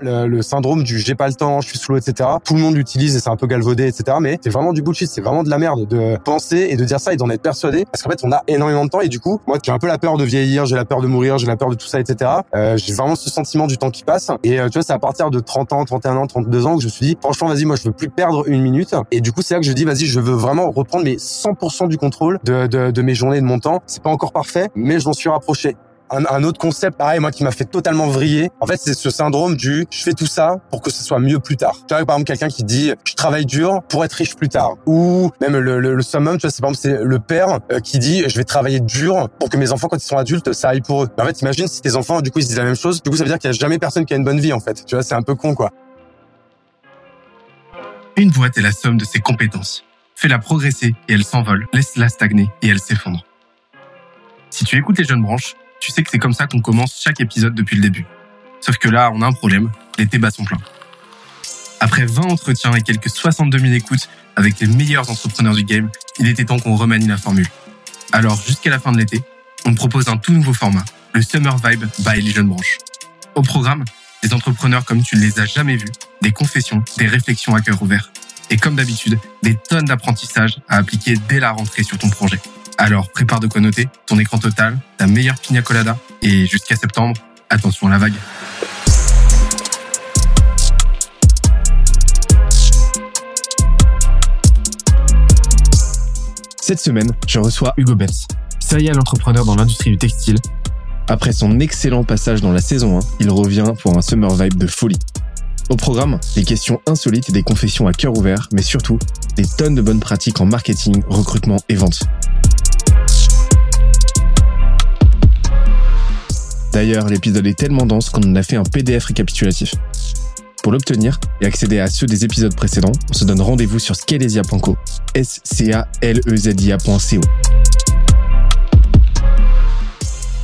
le, le syndrome du j'ai pas le temps, je suis sous l'eau, etc. Tout le monde l'utilise et c'est un peu galvaudé, etc. Mais c'est vraiment du bullshit, c'est vraiment de la merde de penser et de dire ça et d'en être persuadé. Parce qu'en fait, on a énormément de temps et du coup, moi, j'ai un peu la peur de vieillir, j'ai la peur de mourir, j'ai la peur de tout ça, etc. Euh, j'ai vraiment ce sentiment du temps qui passe. Et euh, tu vois, c'est à partir de 30 ans, 31 ans, 32 ans que je me suis dit, franchement, vas-y, moi, je veux plus perdre une minute. Et du coup, c'est là que je dis, vas-y, je veux vraiment reprendre mes 100% du contrôle de, de, de mes journées, de mon temps. C'est pas encore parfait, mais je m'en suis rapproché un, autre concept, pareil, moi, qui m'a fait totalement vriller. En fait, c'est ce syndrome du je fais tout ça pour que ce soit mieux plus tard. Tu vois, par exemple, quelqu'un qui dit je travaille dur pour être riche plus tard. Ou même le, le, le summum, tu vois, c'est par exemple, c'est le père euh, qui dit je vais travailler dur pour que mes enfants, quand ils sont adultes, ça aille pour eux. en fait, imagine si tes enfants, du coup, ils se disent la même chose. Du coup, ça veut dire qu'il y a jamais personne qui a une bonne vie, en fait. Tu vois, c'est un peu con, quoi. Une boîte est la somme de ses compétences. Fais-la progresser et elle s'envole. Laisse-la stagner et elle s'effondre. Si tu écoutes les jeunes branches, tu sais que c'est comme ça qu'on commence chaque épisode depuis le début. Sauf que là, on a un problème, les débats sont pleins. Après 20 entretiens et quelques 62 000 écoutes avec les meilleurs entrepreneurs du game, il était temps qu'on remanie la formule. Alors, jusqu'à la fin de l'été, on propose un tout nouveau format, le Summer Vibe by les jeunes branches. Au programme, des entrepreneurs comme tu ne les as jamais vus, des confessions, des réflexions à cœur ouvert. Et comme d'habitude, des tonnes d'apprentissages à appliquer dès la rentrée sur ton projet. Alors prépare de quoi noter, ton écran total, ta meilleure pina colada et jusqu'à septembre, attention à la vague. Cette semaine, je reçois Hugo Benz, serial entrepreneur dans l'industrie du textile. Après son excellent passage dans la saison 1, il revient pour un summer vibe de folie. Au programme, des questions insolites et des confessions à cœur ouvert, mais surtout, des tonnes de bonnes pratiques en marketing, recrutement et vente. D'ailleurs, l'épisode est tellement dense qu'on en a fait un PDF récapitulatif. Pour l'obtenir et accéder à ceux des épisodes précédents, on se donne rendez-vous sur scalesia.co, s c a l e z i a.co.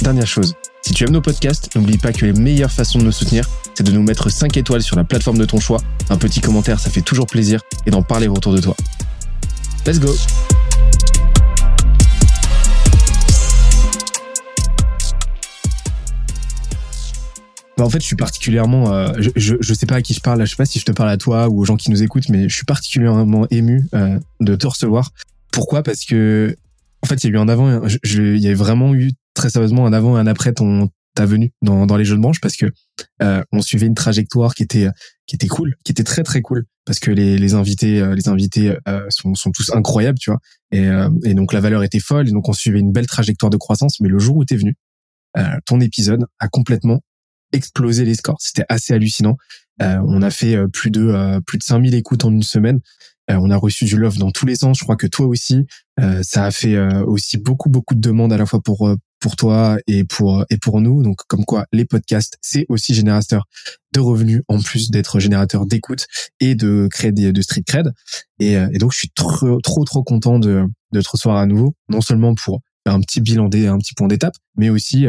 Dernière chose, si tu aimes nos podcasts, n'oublie pas que les meilleures façons de nous soutenir, c'est de nous mettre 5 étoiles sur la plateforme de ton choix, un petit commentaire, ça fait toujours plaisir, et d'en parler autour de toi. Let's go Bah, en fait, je suis particulièrement, euh, je, je, je, sais pas à qui je parle, là, je sais pas si je te parle à toi ou aux gens qui nous écoutent, mais je suis particulièrement ému euh, de te recevoir. Pourquoi? Parce que, en fait, il y a eu un avant, je, je, il y a vraiment eu très sérieusement un avant et un après ton ta venue dans, dans les jeux de branche parce que euh, on suivait une trajectoire qui était qui était cool, qui était très très cool parce que les, les invités euh, les invités euh, sont, sont tous incroyables, tu vois. Et, euh, et donc la valeur était folle et donc on suivait une belle trajectoire de croissance. Mais le jour où t'es venu, ton épisode a complètement explosé les scores. C'était assez hallucinant. Euh, on a fait euh, plus de euh, plus de 5000 écoutes en une semaine. Euh, on a reçu du love dans tous les sens. Je crois que toi aussi, ça a fait aussi beaucoup beaucoup de demandes à la fois pour pour toi et pour et pour nous. Donc comme quoi les podcasts c'est aussi générateur de revenus en plus d'être générateur d'écoute et de créer des, de street cred. Et, et, donc je suis trop trop trop content de de te recevoir à nouveau, non seulement pour un petit bilan des un petit point d'étape, mais aussi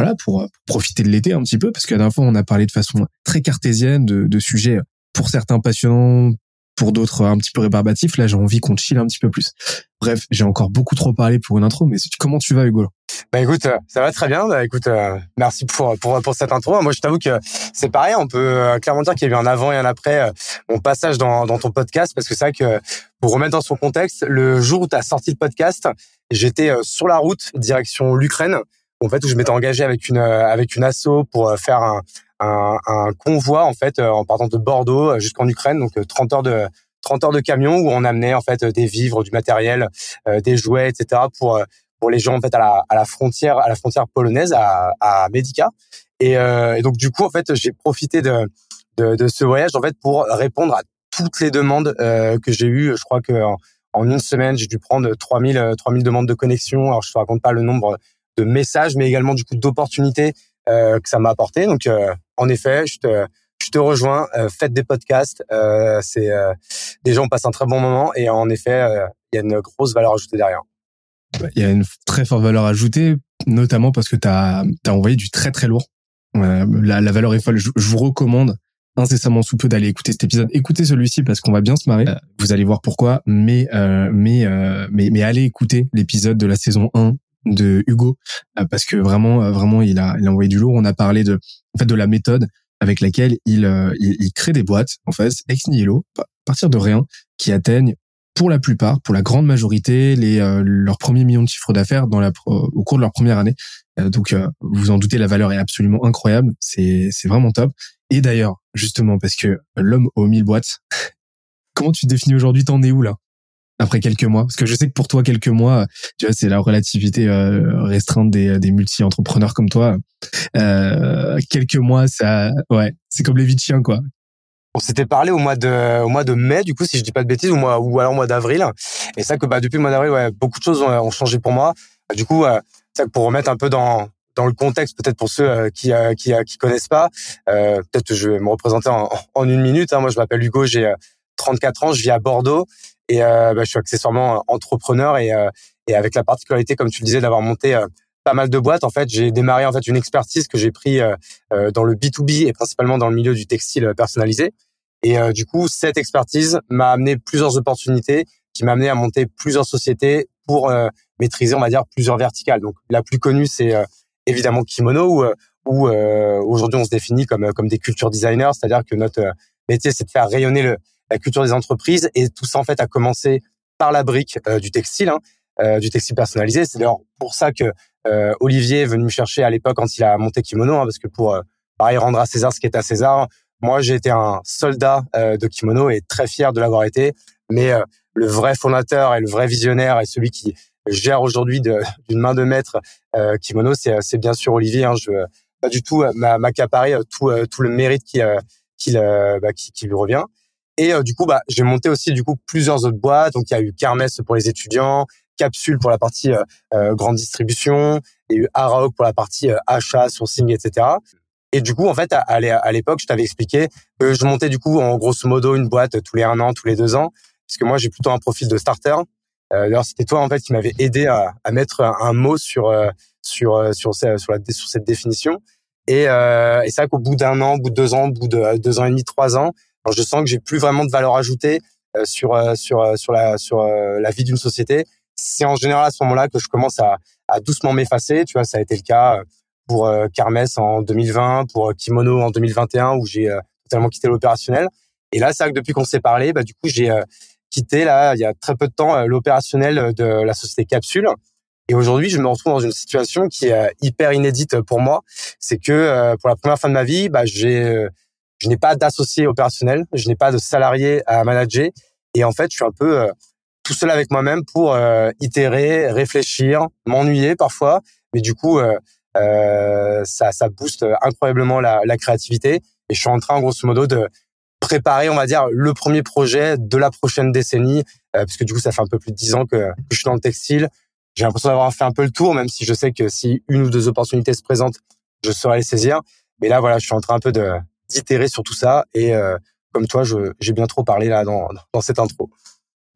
voilà, pour, profiter de l'été un petit peu, parce qu'à la dernière fois, on a parlé de façon très cartésienne de, sujets pour certains passionnants, pour d'autres un petit peu rébarbatifs. Là, j'ai envie qu'on chill un petit peu plus. Bref, j'ai encore beaucoup trop parlé pour une intro, mais comment tu vas, Hugo Bah écoute, euh, ça va très bien. Bah écoute, euh, merci pour, pour cette intro. Moi, je t'avoue que c'est pareil. On peut euh, clairement dire qu'il y a eu un avant et un après mon passage dans, dans ton podcast, parce que c'est vrai que pour remettre dans son contexte, le jour où tu as sorti le podcast, j'étais sur la route direction l'Ukraine en fait où je m'étais engagé avec une euh, avec une asso pour euh, faire un, un, un convoi en fait euh, en partant de Bordeaux jusqu'en Ukraine donc 30 heures de 30 heures de camion où on amenait en fait des vivres, du matériel, des jouets, etc. pour pour les gens en fait à la, à la frontière à la frontière polonaise à, à Medica et, euh, et donc du coup en fait j'ai profité de, de, de ce voyage en fait pour répondre à toutes les demandes euh, que j'ai eues. Je crois que en, en une semaine j'ai dû prendre 3000 3000 demandes de connexion. Alors je te raconte pas le nombre de messages, mais également du coup d'opportunités euh, que ça m'a apporté. Donc, euh, en effet, je te, je te rejoins. Euh, faites des podcasts. Euh, c'est euh, des gens passent un très bon moment et en effet, il y a une grosse valeur ajoutée derrière. Il y a une très forte valeur ajoutée, notamment parce que tu as, envoyé du très très lourd. La, la, valeur est folle. Je, je, vous recommande incessamment sous peu d'aller écouter cet épisode. Écoutez celui-ci parce qu'on va bien se marrer. vous allez voir pourquoi. Mais mais mais mais allez écouter l'épisode de la saison 1 de Hugo euh, parce que vraiment euh, vraiment il a il a envoyé du lourd on a parlé de en fait de la méthode avec laquelle il, il, il, crée des boîtes, en fait, ex nihilo, à partir de rien, qui atteignent pour la plupart, pour la grande majorité, les leurs premiers millions de chiffres d'affaires dans la au cours de leur première année. donc, vous en doutez, la valeur est absolument incroyable. C'est c'est vraiment top. Et d'ailleurs, justement, parce que l'homme aux mille boîtes, comment tu définis aujourd'hui? T'en es où là? Après quelques mois Parce que je sais que pour toi, quelques mois, tu vois, c'est la relativité euh, restreinte des, des multi-entrepreneurs comme toi. Euh, quelques mois, ça, ouais, c'est comme les vies de chiens, quoi. On s'était parlé au mois de au mois de mai, du coup, si je dis pas de bêtises, ou, alors au mois d'avril. Et ça que bah depuis le mois d'avril, ouais, beaucoup de choses ont, changé pour moi. Du coup, euh, ça que pour remettre un peu dans dans le contexte, peut-être pour ceux euh, qui euh, qui, connaissent pas, euh, peut-être je vais me représenter en, en une minute. Hein. Moi, je m'appelle Hugo, j'ai 34 ans, je vis à Bordeaux et euh, bah, je suis accessoirement entrepreneur et, euh, et avec la particularité, comme tu le disais, d'avoir monté euh, pas mal de boîtes. En fait, j'ai démarré en fait une expertise que j'ai pris dans le B2B et principalement dans le milieu du textile personnalisé. Et du coup, cette expertise m'a amené plusieurs opportunités, qui m'a amené à monter plusieurs sociétés pour maîtriser, on va dire, plusieurs verticales. Donc, la plus connue, c'est évidemment Kimono, où, où aujourd'hui on se définit comme comme des culture designers, c'est-à-dire que notre métier, c'est de faire rayonner le, la culture des entreprises. Et tout ça, en fait, a commencé par la brique euh, du textile, hein, euh, du textile personnalisé. C'est d'ailleurs pour ça que euh, Olivier est venu me chercher à l'époque quand il a monté Kimono, hein, parce que pour, pareil, rendre à César ce qui est à César, moi, j'ai été un soldat de Kimono et très fier de l'avoir été. Mais le vrai fondateur et le vrai visionnaire et celui qui gère aujourd'hui d'une main de maître Kimono, c'est bien sûr Olivier. Hein, je pas du tout m'accaparer tout, tout le mérite qui, qui, bah, qui, qui lui revient. Et euh, du coup, bah, j'ai monté aussi du coup plusieurs autres boîtes. Donc il y a eu Kermesse pour les étudiants, Capsule pour la partie euh, euh, grande distribution, il y a eu Araok pour la partie achat, sourcing, etc. Et du coup, en fait, à, l'époque, je t'avais expliqué que je montais du coup en grosso modo une boîte tous les un an, tous les deux ans, puisque moi j'ai plutôt un profil de starter. D'ailleurs, c'était toi en fait qui m'avait aidé à, mettre un, mot sur sur sur, sur, sur cette définition. Et, et c'est vrai qu'au bout d'un an, au bout de deux ans, au bout de deux ans et demi, trois ans, alors je sens que j'ai plus vraiment de valeur ajoutée euh, sur euh, sur euh, sur la sur la vie d'une société. C'est en général à ce moment-là que je commence à, à doucement m'effacer. Tu vois, ça a été le cas pour Carmès en 2020, pour Kimono en 2021 où j'ai totalement quitté l'opérationnel. Et là, c'est vrai que depuis qu'on s'est parlé, bah du coup j'ai quitté là il y a très peu de temps l'opérationnel de la société Capsule. Et aujourd'hui, je me retrouve dans une situation qui est hyper inédite pour moi. C'est que pour la première fois de ma vie, bah, j'ai je n'ai pas d'associé opérationnel, je n'ai pas de salarié à manager. Et en fait, je suis un peu euh, tout seul avec moi-même pour euh, itérer, réfléchir, m'ennuyer parfois. Mais du coup, euh, euh, ça, ça booste incroyablement la, la, créativité. Et je suis en train, grosso modo, de préparer, on va dire, le premier projet de la prochaine décennie, parce que du coup, ça fait un peu plus de dix ans que, que je suis dans le textile. J'ai l'impression d'avoir fait un peu le tour, même si je sais que si une ou deux opportunités se présentent, je saurai les saisir. Mais là, voilà, je suis en train un peu de, d'itérer sur tout ça. Et euh, comme toi, j'ai bien trop parlé là dans, dans cette intro.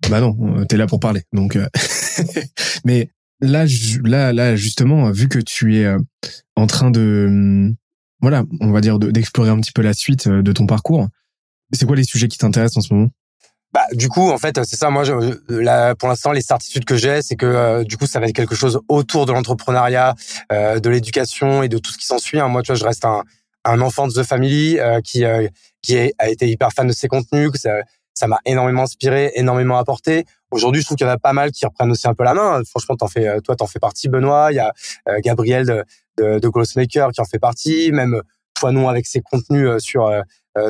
Bah non, euh, t'es là pour parler. Donc, euh, mais là, là, là, justement, vu que tu es en train de, hum, voilà, on va dire d'explorer un petit peu la suite de ton parcours. C'est quoi les sujets qui t'intéressent en ce moment? Bah, du coup, en fait, c'est ça. Moi, je, là, pour l'instant, les certitudes que j'ai, c'est que du coup, ça va être quelque chose autour de l'entrepreneuriat, de l'éducation et de tout ce qui s'ensuit. Hein. Moi, tu vois, je reste un, un enfant de The Family euh, qui euh, qui a été hyper fan de ses contenus, que ça ça m'a énormément inspiré, énormément apporté. Aujourd'hui, je trouve qu'il y en a pas mal qui reprennent aussi un peu la main. Franchement, t'en fais, toi, t'en fais partie, Benoît. Il y a euh, Gabriel de, de, de Glossmaker qui en fait partie. Même non avec ses contenus sur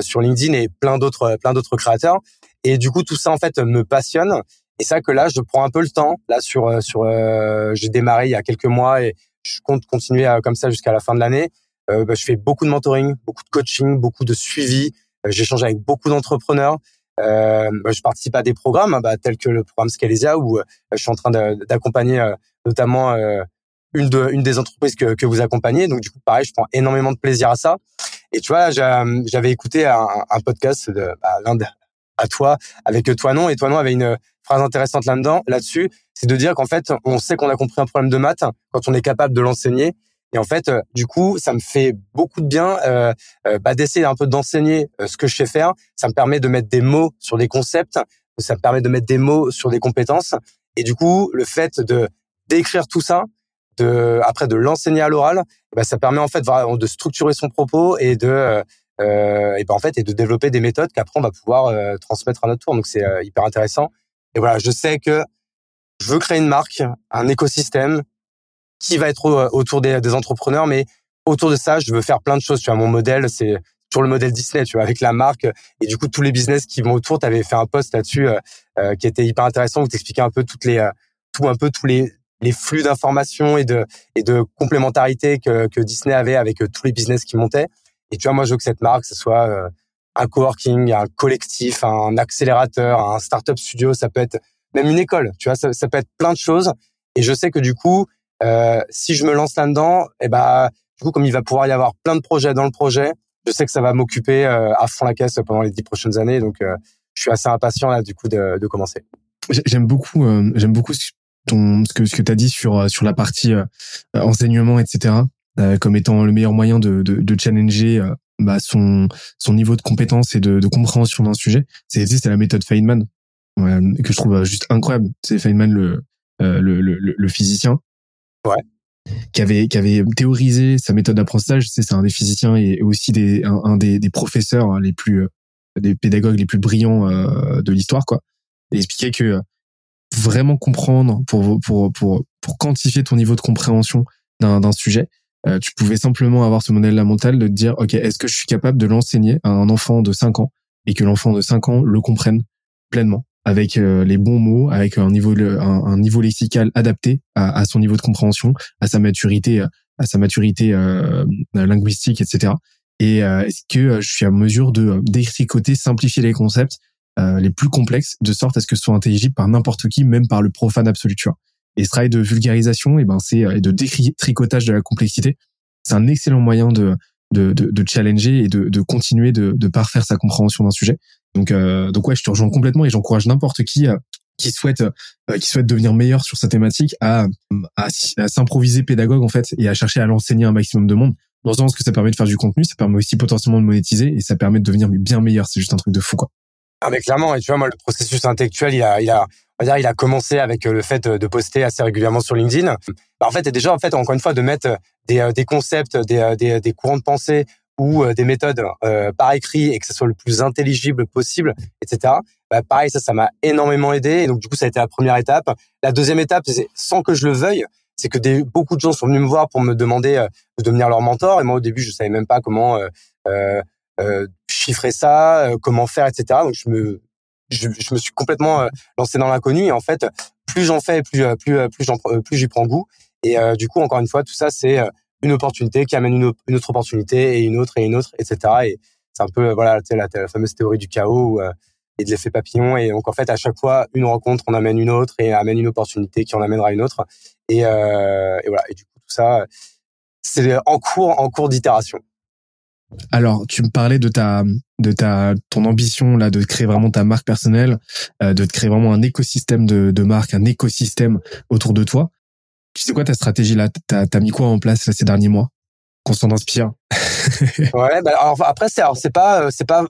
sur LinkedIn et plein d'autres plein d'autres créateurs. Et du coup, tout ça en fait me passionne. Et ça que là, je prends un peu le temps. Là, sur sur, j'ai démarré il y a quelques mois et je compte continuer comme ça jusqu'à la fin de l'année. Euh, bah, je fais beaucoup de mentoring, beaucoup de coaching, beaucoup de suivi. Euh, j'échange avec beaucoup d'entrepreneurs. Euh, bah, je participe à des programmes bah, tels que le programme Scalesia où je suis en train d'accompagner notamment une, de, une des entreprises que, que vous accompagnez. Donc du coup, pareil, je prends énormément de plaisir à ça. Et tu vois, j'avais écouté un, un, podcast de bah, l'un à toi avec toi non et toi non avait une phrase intéressante là-dedans là-dessus, c'est de dire qu'en fait, on sait qu'on a compris un problème de maths quand on est capable de l'enseigner et en fait, euh, du coup, ça me fait beaucoup de bien euh, euh, bah, d'essayer un peu d'enseigner ce que je sais faire. Ça me permet de mettre des mots sur des concepts, ça me permet de mettre des mots sur des compétences. Et du coup, le fait de d'écrire tout ça, de après de l'enseigner à l'oral, bah, ça permet en fait de structurer son propos et de euh, et ben en fait et de développer des méthodes qu'après on va pouvoir transmettre à notre tour. Donc c'est hyper intéressant. Et voilà, je sais que je veux créer une marque, un écosystème qui va être autour des, entrepreneurs, mais autour de ça, je veux faire plein de choses. Tu vois, mon modèle, c'est sur le modèle Disney, tu vois, avec la marque et du coup tous les business qui vont autour. Tu avais fait un post là-dessus euh, qui était hyper intéressant où tu expliquais un peu toutes les, tout un peu tous les les flux d'informations et de et de complémentarité que, que Disney avait avec tous les business qui montaient. Et tu vois, moi, je veux que cette marque, ce soit euh, un coworking, un collectif, un accélérateur, un startup studio. Ça peut être même une école. Tu vois, ça peut être plein de choses. Et je sais que du coup, euh, si je me lance là-dedans, et eh ben, du coup, comme il va pouvoir y avoir plein de projets dans le projet, je sais que ça va m'occuper euh, à fond la caisse pendant les dix prochaines années. Donc, euh, je suis assez impatient là, du coup, de, commencer. J'aime beaucoup, j'aime beaucoup ce que que t'as dit sur sur la partie enseignement, etc. Comme étant le meilleur moyen de, challenger bah, son, son niveau de compétence et de, compréhension d'un sujet. C'est la méthode Feynman que je trouve juste incroyable. C'est Feynman le, le, le physicien. Ouais qui avait qui avait théorisé sa méthode d'apprentissage. C'est un des physiciens et aussi des un, des, des, professeurs hein, les plus des pédagogues les plus brillants de l'histoire quoi. Et expliquait que vraiment comprendre pour pour pour pour quantifier ton niveau de compréhension d'un sujet, euh, tu pouvais simplement avoir ce modèle-là mental de te dire, OK, est-ce que je suis capable de l'enseigner à un enfant de 5 ans et que l'enfant de 5 ans le comprenne pleinement? Avec euh, les bons mots, avec un niveau un, niveau lexical adapté à, à, son niveau de compréhension, à sa maturité, à sa maturité euh, linguistique, etc. Et est-ce que je suis à mesure de détricoter, simplifier les concepts les plus complexes de sorte à ce que ce soit intelligible par n'importe qui, même par le profane absolu, tu vois. Et ce travail de vulgarisation, et eh ben c'est euh, et de détricotage de la complexité, c'est un excellent moyen de de, de, de challenger et de, de continuer de, de parfaire sa compréhension d'un sujet. Donc euh, donc ouais, je te rejoins complètement et j'encourage n'importe qui euh, qui souhaite euh, qui souhaite devenir meilleur sur sa thématique à à, s'improviser pédagogue en fait et à chercher à l'enseigner un maximum de monde. Dans le sens que ça permet de faire du contenu, ça permet aussi potentiellement de monétiser et ça permet de devenir bien meilleur. C'est juste un truc de fou quoi. Ah mais clairement, et tu vois moi le processus intellectuel, il a il a on va dire, il a commencé avec euh, le fait de poster assez régulièrement sur LinkedIn. Bah, en fait, et déjà, en fait, encore une fois, de mettre des, euh, des concepts, des, euh, des, des courants de pensée ou des méthodes euh, par écrit et que ce soit le plus intelligible possible, etc. Bah, pareil, ça, ça m'a énormément aidé. Et donc, du coup, ça a été la première étape. La deuxième étape, c'est sans que je le veuille, c'est que des, beaucoup de gens sont venus me voir pour me demander de devenir leur mentor. Et moi, au début, je savais même pas comment euh, euh, chiffrer ça, comment faire, etc. Donc, je me je, je, me suis complètement euh, lancé dans l'inconnu et en fait plus j'en fais plus euh, plus euh, plus j'en plus j'y prends goût et du coup encore une fois tout ça c'est une opportunité qui amène une, autre opportunité et une autre et une autre etc et c'est un peu voilà tu sais, la, la, fameuse théorie du chaos et de l'effet papillon et donc en fait à chaque fois une rencontre on amène une autre et amène une opportunité qui en amènera une autre. Et, et voilà. Et du coup tout ça c'est en cours en cours d'itération. Alors, tu me parlais de ta, de ta, ton ambition là, de créer vraiment ta marque personnelle, euh, de créer vraiment un écosystème de, de marque, un écosystème autour de toi. Sais quoi ta stratégie là T'as as mis quoi en place ces derniers mois? Qu'on s'en inspire. ouais, bah, alors, après c'est c'est pas euh, c'est pas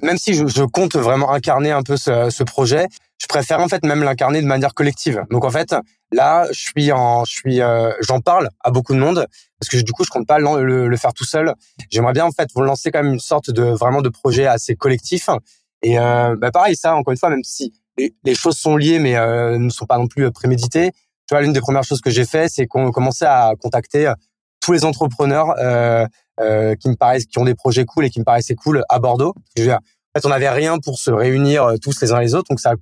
même si je, compte vraiment incarner un peu ce, ce projet, je préfère en fait même l'incarner de manière collective. Donc en fait, là, je suis en, je suis, euh, j'en parle à beaucoup de monde parce que du coup, je compte pas le, faire tout seul. J'aimerais bien en fait vous lancer quand même une sorte de vraiment de projet assez collectif. Et euh, bah pareil, ça encore une fois, même si les, les choses sont liées mais euh, ne sont pas non plus préméditées. Tu vois, l'une des premières choses que j'ai fait, c'est qu'on commençait à contacter tous les entrepreneurs euh, euh, qui me paraissent, qui ont des projets cool et qui me paraissaient cool à Bordeaux. Je veux dire, en fait, on n'avait rien pour se réunir euh, tous les uns les autres, donc ça a,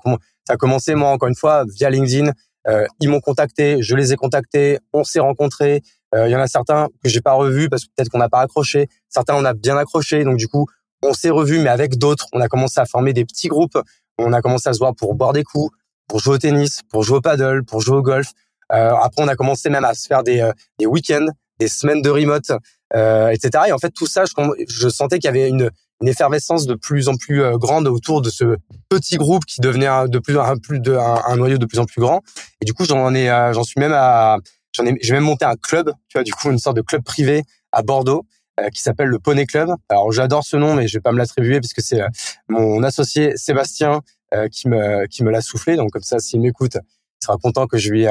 ça a commencé moi encore une fois via LinkedIn. Euh, ils m'ont contacté, je les ai contactés, on s'est rencontrés. Euh, il y en a certains que j'ai pas revus parce que peut-être qu'on n'a pas accroché. Certains on a bien accroché, donc du coup on s'est revus, mais avec d'autres, on a commencé à former des petits groupes. On a commencé à se voir pour boire des coups, pour jouer au tennis, pour jouer au paddle, pour jouer au golf. Euh, après, on a commencé même à se faire des, euh, des week-ends, des semaines de remote, euh, etc. Et en fait, tout ça, je, je sentais qu'il y avait une, une effervescence de plus en plus euh, grande autour de ce petit groupe qui devenait de plus un plus de un, noyau de plus en plus grand. Et du coup, j'en ai, euh, j'en suis même à, j'en ai, j'ai même monté un club, tu vois, du coup, une sorte de club privé à Bordeaux qui s'appelle le Poney Club. Alors, j'adore ce nom, mais je vais pas me l'attribuer parce que c'est mon associé Sébastien qui me qui me l'a soufflé. Donc comme ça, s'il m'écoute, il sera content que je lui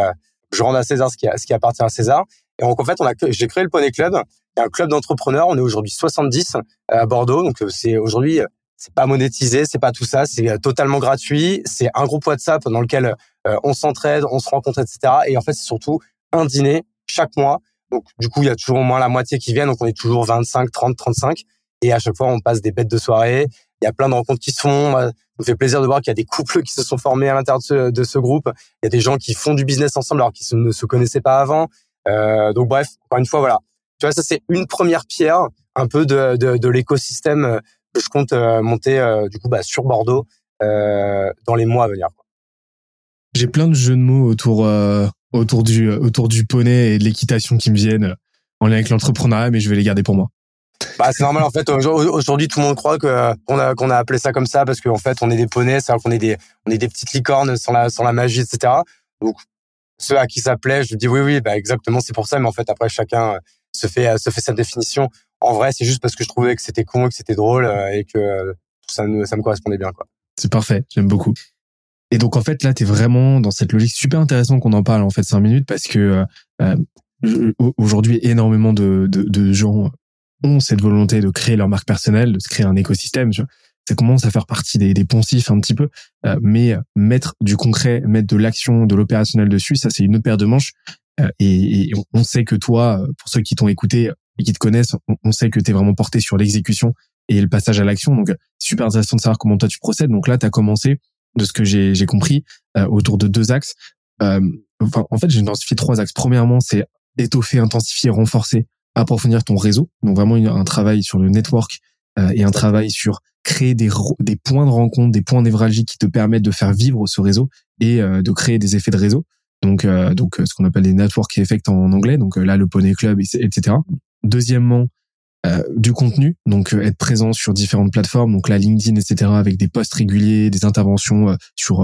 je rends à César ce qui, ce qui appartient à César. Et donc en fait, on a j'ai créé le Poney Club, un club d'entrepreneurs. On est aujourd'hui 70 à Bordeaux, donc c'est aujourd'hui c'est pas monétisé, c'est pas tout ça, c'est totalement gratuit. C'est un groupe WhatsApp dans lequel on s'entraide, on se rencontre, etc. Et en fait, c'est surtout un dîner chaque mois. Donc du coup, il y a toujours au moins la moitié qui viennent, donc on est toujours 25, 30, 35. Et à chaque fois, on passe des bêtes de soirée. Il y a plein de rencontres qui se font. Ça me fait plaisir de voir qu'il y a des couples qui se sont formés à l'intérieur de ce, de ce groupe. Il y a des gens qui font du business ensemble alors qu'ils ne se connaissaient pas avant. Euh, donc bref, encore une fois, voilà. Tu vois, ça c'est une première pierre un peu de, de, de l'écosystème euh, que je compte euh, monter euh, du coup bah, sur Bordeaux euh, dans les mois à venir. J'ai plein de jeux de mots autour autour du autour du poney et de l'équitation qui me viennent en lien avec l'entrepreneuriat, mais je vais les garder pour moi. Bah, c'est normal en fait. Aujourd'hui, tout le monde croit qu'on a qu'on a appelé ça comme ça parce qu'en fait, on est des poneys, c'est-à-dire qu'on est des on est des petites licornes sans la sans la magie, etc. Donc ceux à qui ça plaît, je dis oui oui, bah exactement, c'est pour ça. Mais en fait, après chacun se fait se fait sa définition. En vrai, c'est juste parce que je trouvais que c'était con, que c'était drôle euh, et que ça me ça me correspondait bien quoi. C'est parfait, j'aime beaucoup. Et donc en fait là, tu es vraiment dans cette logique super intéressant qu'on en parle en fait cinq minutes parce que euh, euh aujourd'hui énormément de, de gens ont cette volonté de créer leur marque personnelle, de se créer un écosystème. Ça commence à faire partie des, des poncifs un petit peu, euh, mais mettre du concret, mettre de l'action, de l'opérationnel dessus, ça c'est une autre paire de manches. Euh, et, on sait que toi, pour ceux qui t'ont écouté et qui te connaissent, on, sait que tu es vraiment porté sur l'exécution et le passage à l'action. Donc super intéressant de savoir comment toi tu procèdes. Donc là, tu as commencé, de ce que j'ai compris, euh, autour de deux axes. enfin, en fait, j'ai identifié trois axes. Premièrement, c'est étoffer, intensifier, renforcer approfondir ton réseau. Donc vraiment un travail sur le network euh, et un travail sur créer des, des points de rencontre, des points névralgiques qui te permettent de faire vivre ce réseau et euh, de créer des effets de réseau. Donc, euh, donc ce qu'on appelle des network effects en anglais. Donc là, le Poney Club, etc. Deuxièmement, du contenu, donc être présent sur différentes plateformes, donc la LinkedIn, etc., avec des posts réguliers, des interventions sur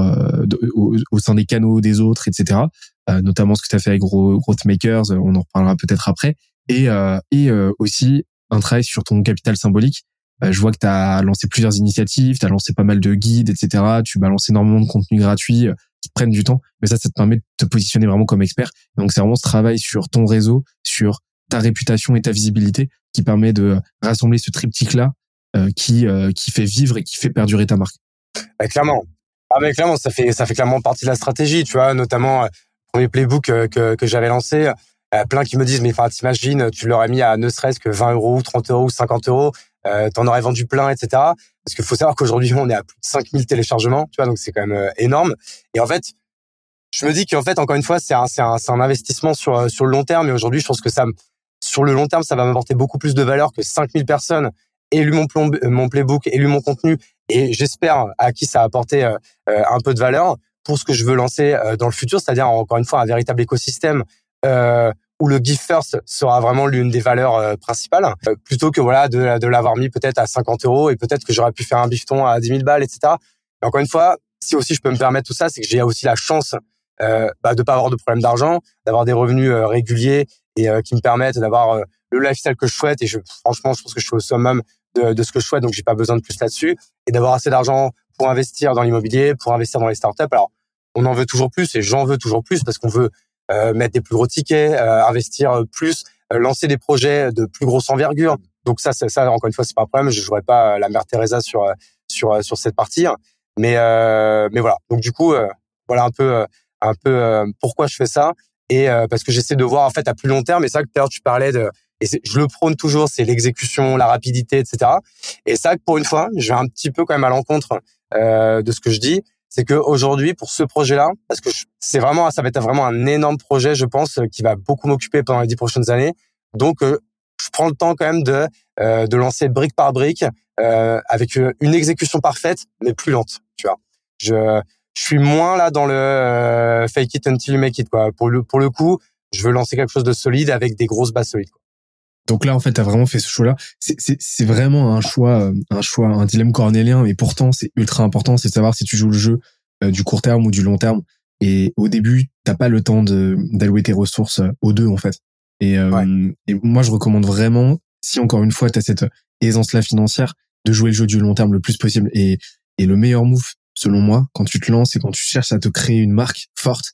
au, sein des canaux des autres, etc. notamment ce que tu as fait avec Growth Makers, on en reparlera peut-être après, et, euh, et euh, aussi un travail sur ton capital symbolique. Euh, je vois que tu as lancé plusieurs initiatives, tu as lancé pas mal de guides, etc. Tu balances énormément de contenu gratuit qui prennent du temps, mais ça, ça te permet de te positionner vraiment comme expert. Donc c'est vraiment ce travail sur ton réseau, sur ta réputation et ta visibilité qui permet de rassembler ce triptyque-là euh, qui, euh, qui fait vivre et qui fait perdurer ta marque. Bah, clairement. Ah, mais clairement, ça fait, ça fait clairement partie de la stratégie, tu vois, notamment le premier playbook que, que j'avais lancé. Euh, plein qui me disent, mais enfin, t'imagines, tu l'aurais mis à ne serait-ce que 20 euros, 30 euros ou 50 euros, euh, t'en aurais vendu plein, etc. Parce qu'il faut savoir qu'aujourd'hui, on est à plus de 5000 téléchargements, tu vois, donc c'est quand même euh, énorme. Et en fait, je me dis qu'en fait, encore une fois, c'est un, un, un, investissement sur, sur le long terme. Et aujourd'hui, je pense que ça, sur le long terme, ça va m'apporter beaucoup plus de valeur que 5000 personnes aient lu mon, plomb, mon playbook, aient lu mon contenu. Et j'espère à qui ça a apporté un peu de valeur pour ce que je veux lancer dans le futur, c'est-à-dire encore une fois un véritable écosystème où le give first sera vraiment l'une des valeurs euh, principales, euh, plutôt que voilà de, l'avoir mis peut-être à 50 euros et peut-être que j'aurais pu faire un bifton à 10 000 balles, etc. Mais encore une fois, si aussi je peux me permettre tout ça, c'est que j'ai aussi la chance euh, bah, de pas avoir de problème d'argent, d'avoir des revenus euh, réguliers et qui me permettent d'avoir le lifestyle que je souhaite. Et je, franchement, je pense que je suis au summum de, de ce que je souhaite, donc j'ai pas besoin de plus là-dessus et d'avoir assez d'argent pour investir dans l'immobilier, pour investir dans les startups. Alors, on en veut toujours plus et j'en veux toujours plus parce qu'on veut mettre des plus gros tickets, euh, investir plus, euh, lancer des projets de plus grosse envergure. Donc ça, ça encore une fois, c'est pas un problème. Je jouerai pas la mère Teresa sur sur sur cette partie, hein. mais mais voilà. Donc du coup, voilà un peu un peu pourquoi je fais ça et parce que j'essaie de voir en fait à plus long terme. Et ça que tout à l'heure tu parlais de et je le prône toujours, c'est l'exécution, la rapidité, etc. Et ça, pour une fois, je vais un petit peu quand même à l'encontre euh, de ce que je dis c'est que aujourd'hui pour ce projet-là, parce que c'est vraiment, ça va être vraiment un énorme projet, je pense, qui va beaucoup m'occuper pendant les dix prochaines années. Donc, euh, je prends le temps quand même de euh, de lancer brique par brique euh, avec une exécution parfaite, mais plus lente. Tu vois, je je suis moins là dans le fake it until you make it quoi. Pour le pour le coup, je veux lancer quelque chose de solide avec des grosses bases solides. Quoi. Donc là, en fait, tu as vraiment fait ce choix-là. C'est vraiment un choix, euh, un choix, un dilemme cornélien, mais pourtant, c'est ultra important, c'est de savoir si tu joues le jeu euh, du court terme ou du long terme. Et au début, t'as pas le temps d'allouer tes ressources euh, aux deux, en fait. Et, et moi, je recommande vraiment, si encore une fois, tu as cette aisance-là financière, de jouer le jeu du long terme le plus possible. Et, et le meilleur move, selon moi, quand tu te lances et quand tu cherches à te créer une marque forte,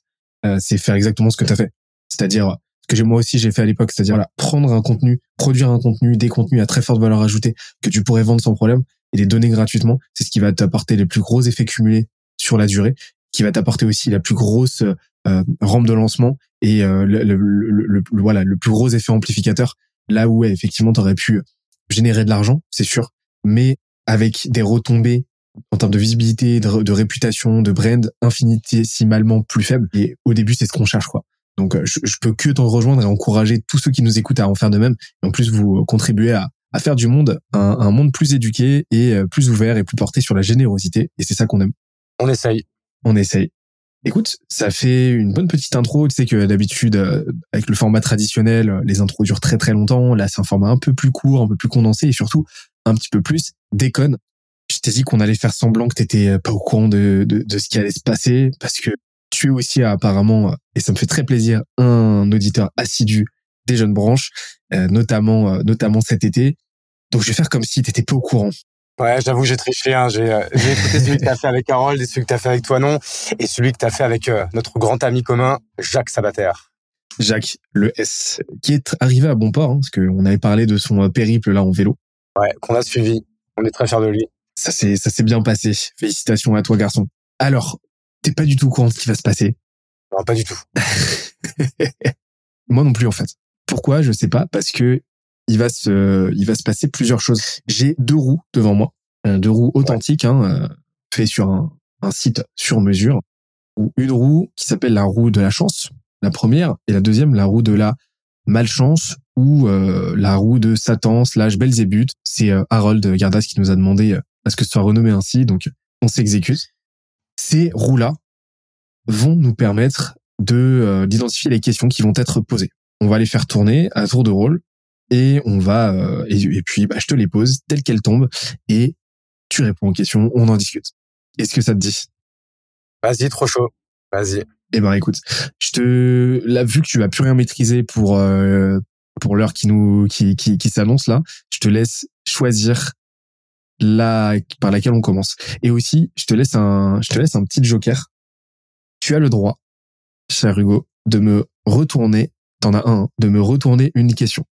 c'est faire exactement ce que tu as fait. C'est-à-dire ce que j'ai moi aussi j'ai fait à l'époque, c'est-à-dire voilà, prendre un contenu, produire un contenu, des contenus à très forte valeur ajoutée que tu pourrais vendre sans problème et les donner gratuitement, c'est ce qui va t'apporter les plus gros effets cumulés sur la durée, qui va t'apporter aussi la plus grosse euh, rampe de lancement et euh, le, le, le, voilà le plus gros effet amplificateur. Là où effectivement tu aurais pu générer de l'argent, c'est sûr, mais avec des retombées en termes de visibilité, de, de réputation, de brand infinitésimalement plus faibles. Et au début, c'est ce qu'on cherche, quoi. Donc, euh, je, je peux que t'en rejoindre et encourager tous ceux qui nous écoutent à en faire de même. Et en plus, vous contribuez à, à faire du monde un, un, monde plus éduqué et euh, plus ouvert et plus porté sur la générosité. Et c'est ça qu'on aime. On essaye. On essaye. Écoute, ça fait une bonne petite intro. Tu sais que d'habitude, euh, avec le format traditionnel, les intros durent très très longtemps. Là, c'est un format un peu plus court, un peu plus condensé et surtout un petit peu plus déconne. Je t'ai dit qu'on allait faire semblant que t'étais pas au courant de, de, de ce qui allait se passer parce que tu es aussi apparemment, et ça me fait très plaisir, un auditeur assidu des jeunes branches, euh, notamment euh, notamment cet été. Donc je vais faire comme si tu étais pas au courant. Ouais, j'avoue, j'ai triché. Hein. J'ai, euh, écouté celui que tu as fait avec Harold et celui que tu as fait avec toi, non, et celui que tu as fait avec notre grand ami commun, Jacques Sabater. Jacques, le S, qui est arrivé à bon port, hein, parce qu'on avait parlé de son périple là en vélo. Ouais, qu'on a suivi. On est très fiers de lui. Ça s'est, ça s'est bien passé. Félicitations à toi, garçon. Alors, t'es pas du tout au courant de ce qui va se passer. Non, pas du tout. Moi non plus, en fait. Pourquoi Je sais pas, parce que il va se, il va se passer plusieurs choses. J'ai deux roues devant moi, euh, deux roues authentiques, hein, euh, fait sur un, un site sur mesure, ou une roue qui s'appelle la roue de la chance, la première, et la deuxième, la roue de la malchance ou euh, la roue de Satan slash Belzébuth. C'est Harold Gardas qui nous a demandé à ce que ce soit renommé ainsi, donc on s'exécute ces roues-là vont nous permettre de euh, d'identifier les questions qui vont être posées. On va les faire tourner à tour de rôle et on va euh, et, puis bah, je te les pose telles qu'elles tombent et tu réponds aux questions, on en discute. Est-ce que ça te dit? Vas-y, trop chaud. Vas-y. Eh ben écoute, je te là vu que tu vas plus rien maîtriser pour euh, pour l'heure qui nous qui qui, qui s'annonce là, je te laisse choisir la, par laquelle on commence. Et aussi, je te laisse un, je te laisse un petit joker. Tu as le droit, cher Hugo, de me retourner, t'en as un, de me retourner une question.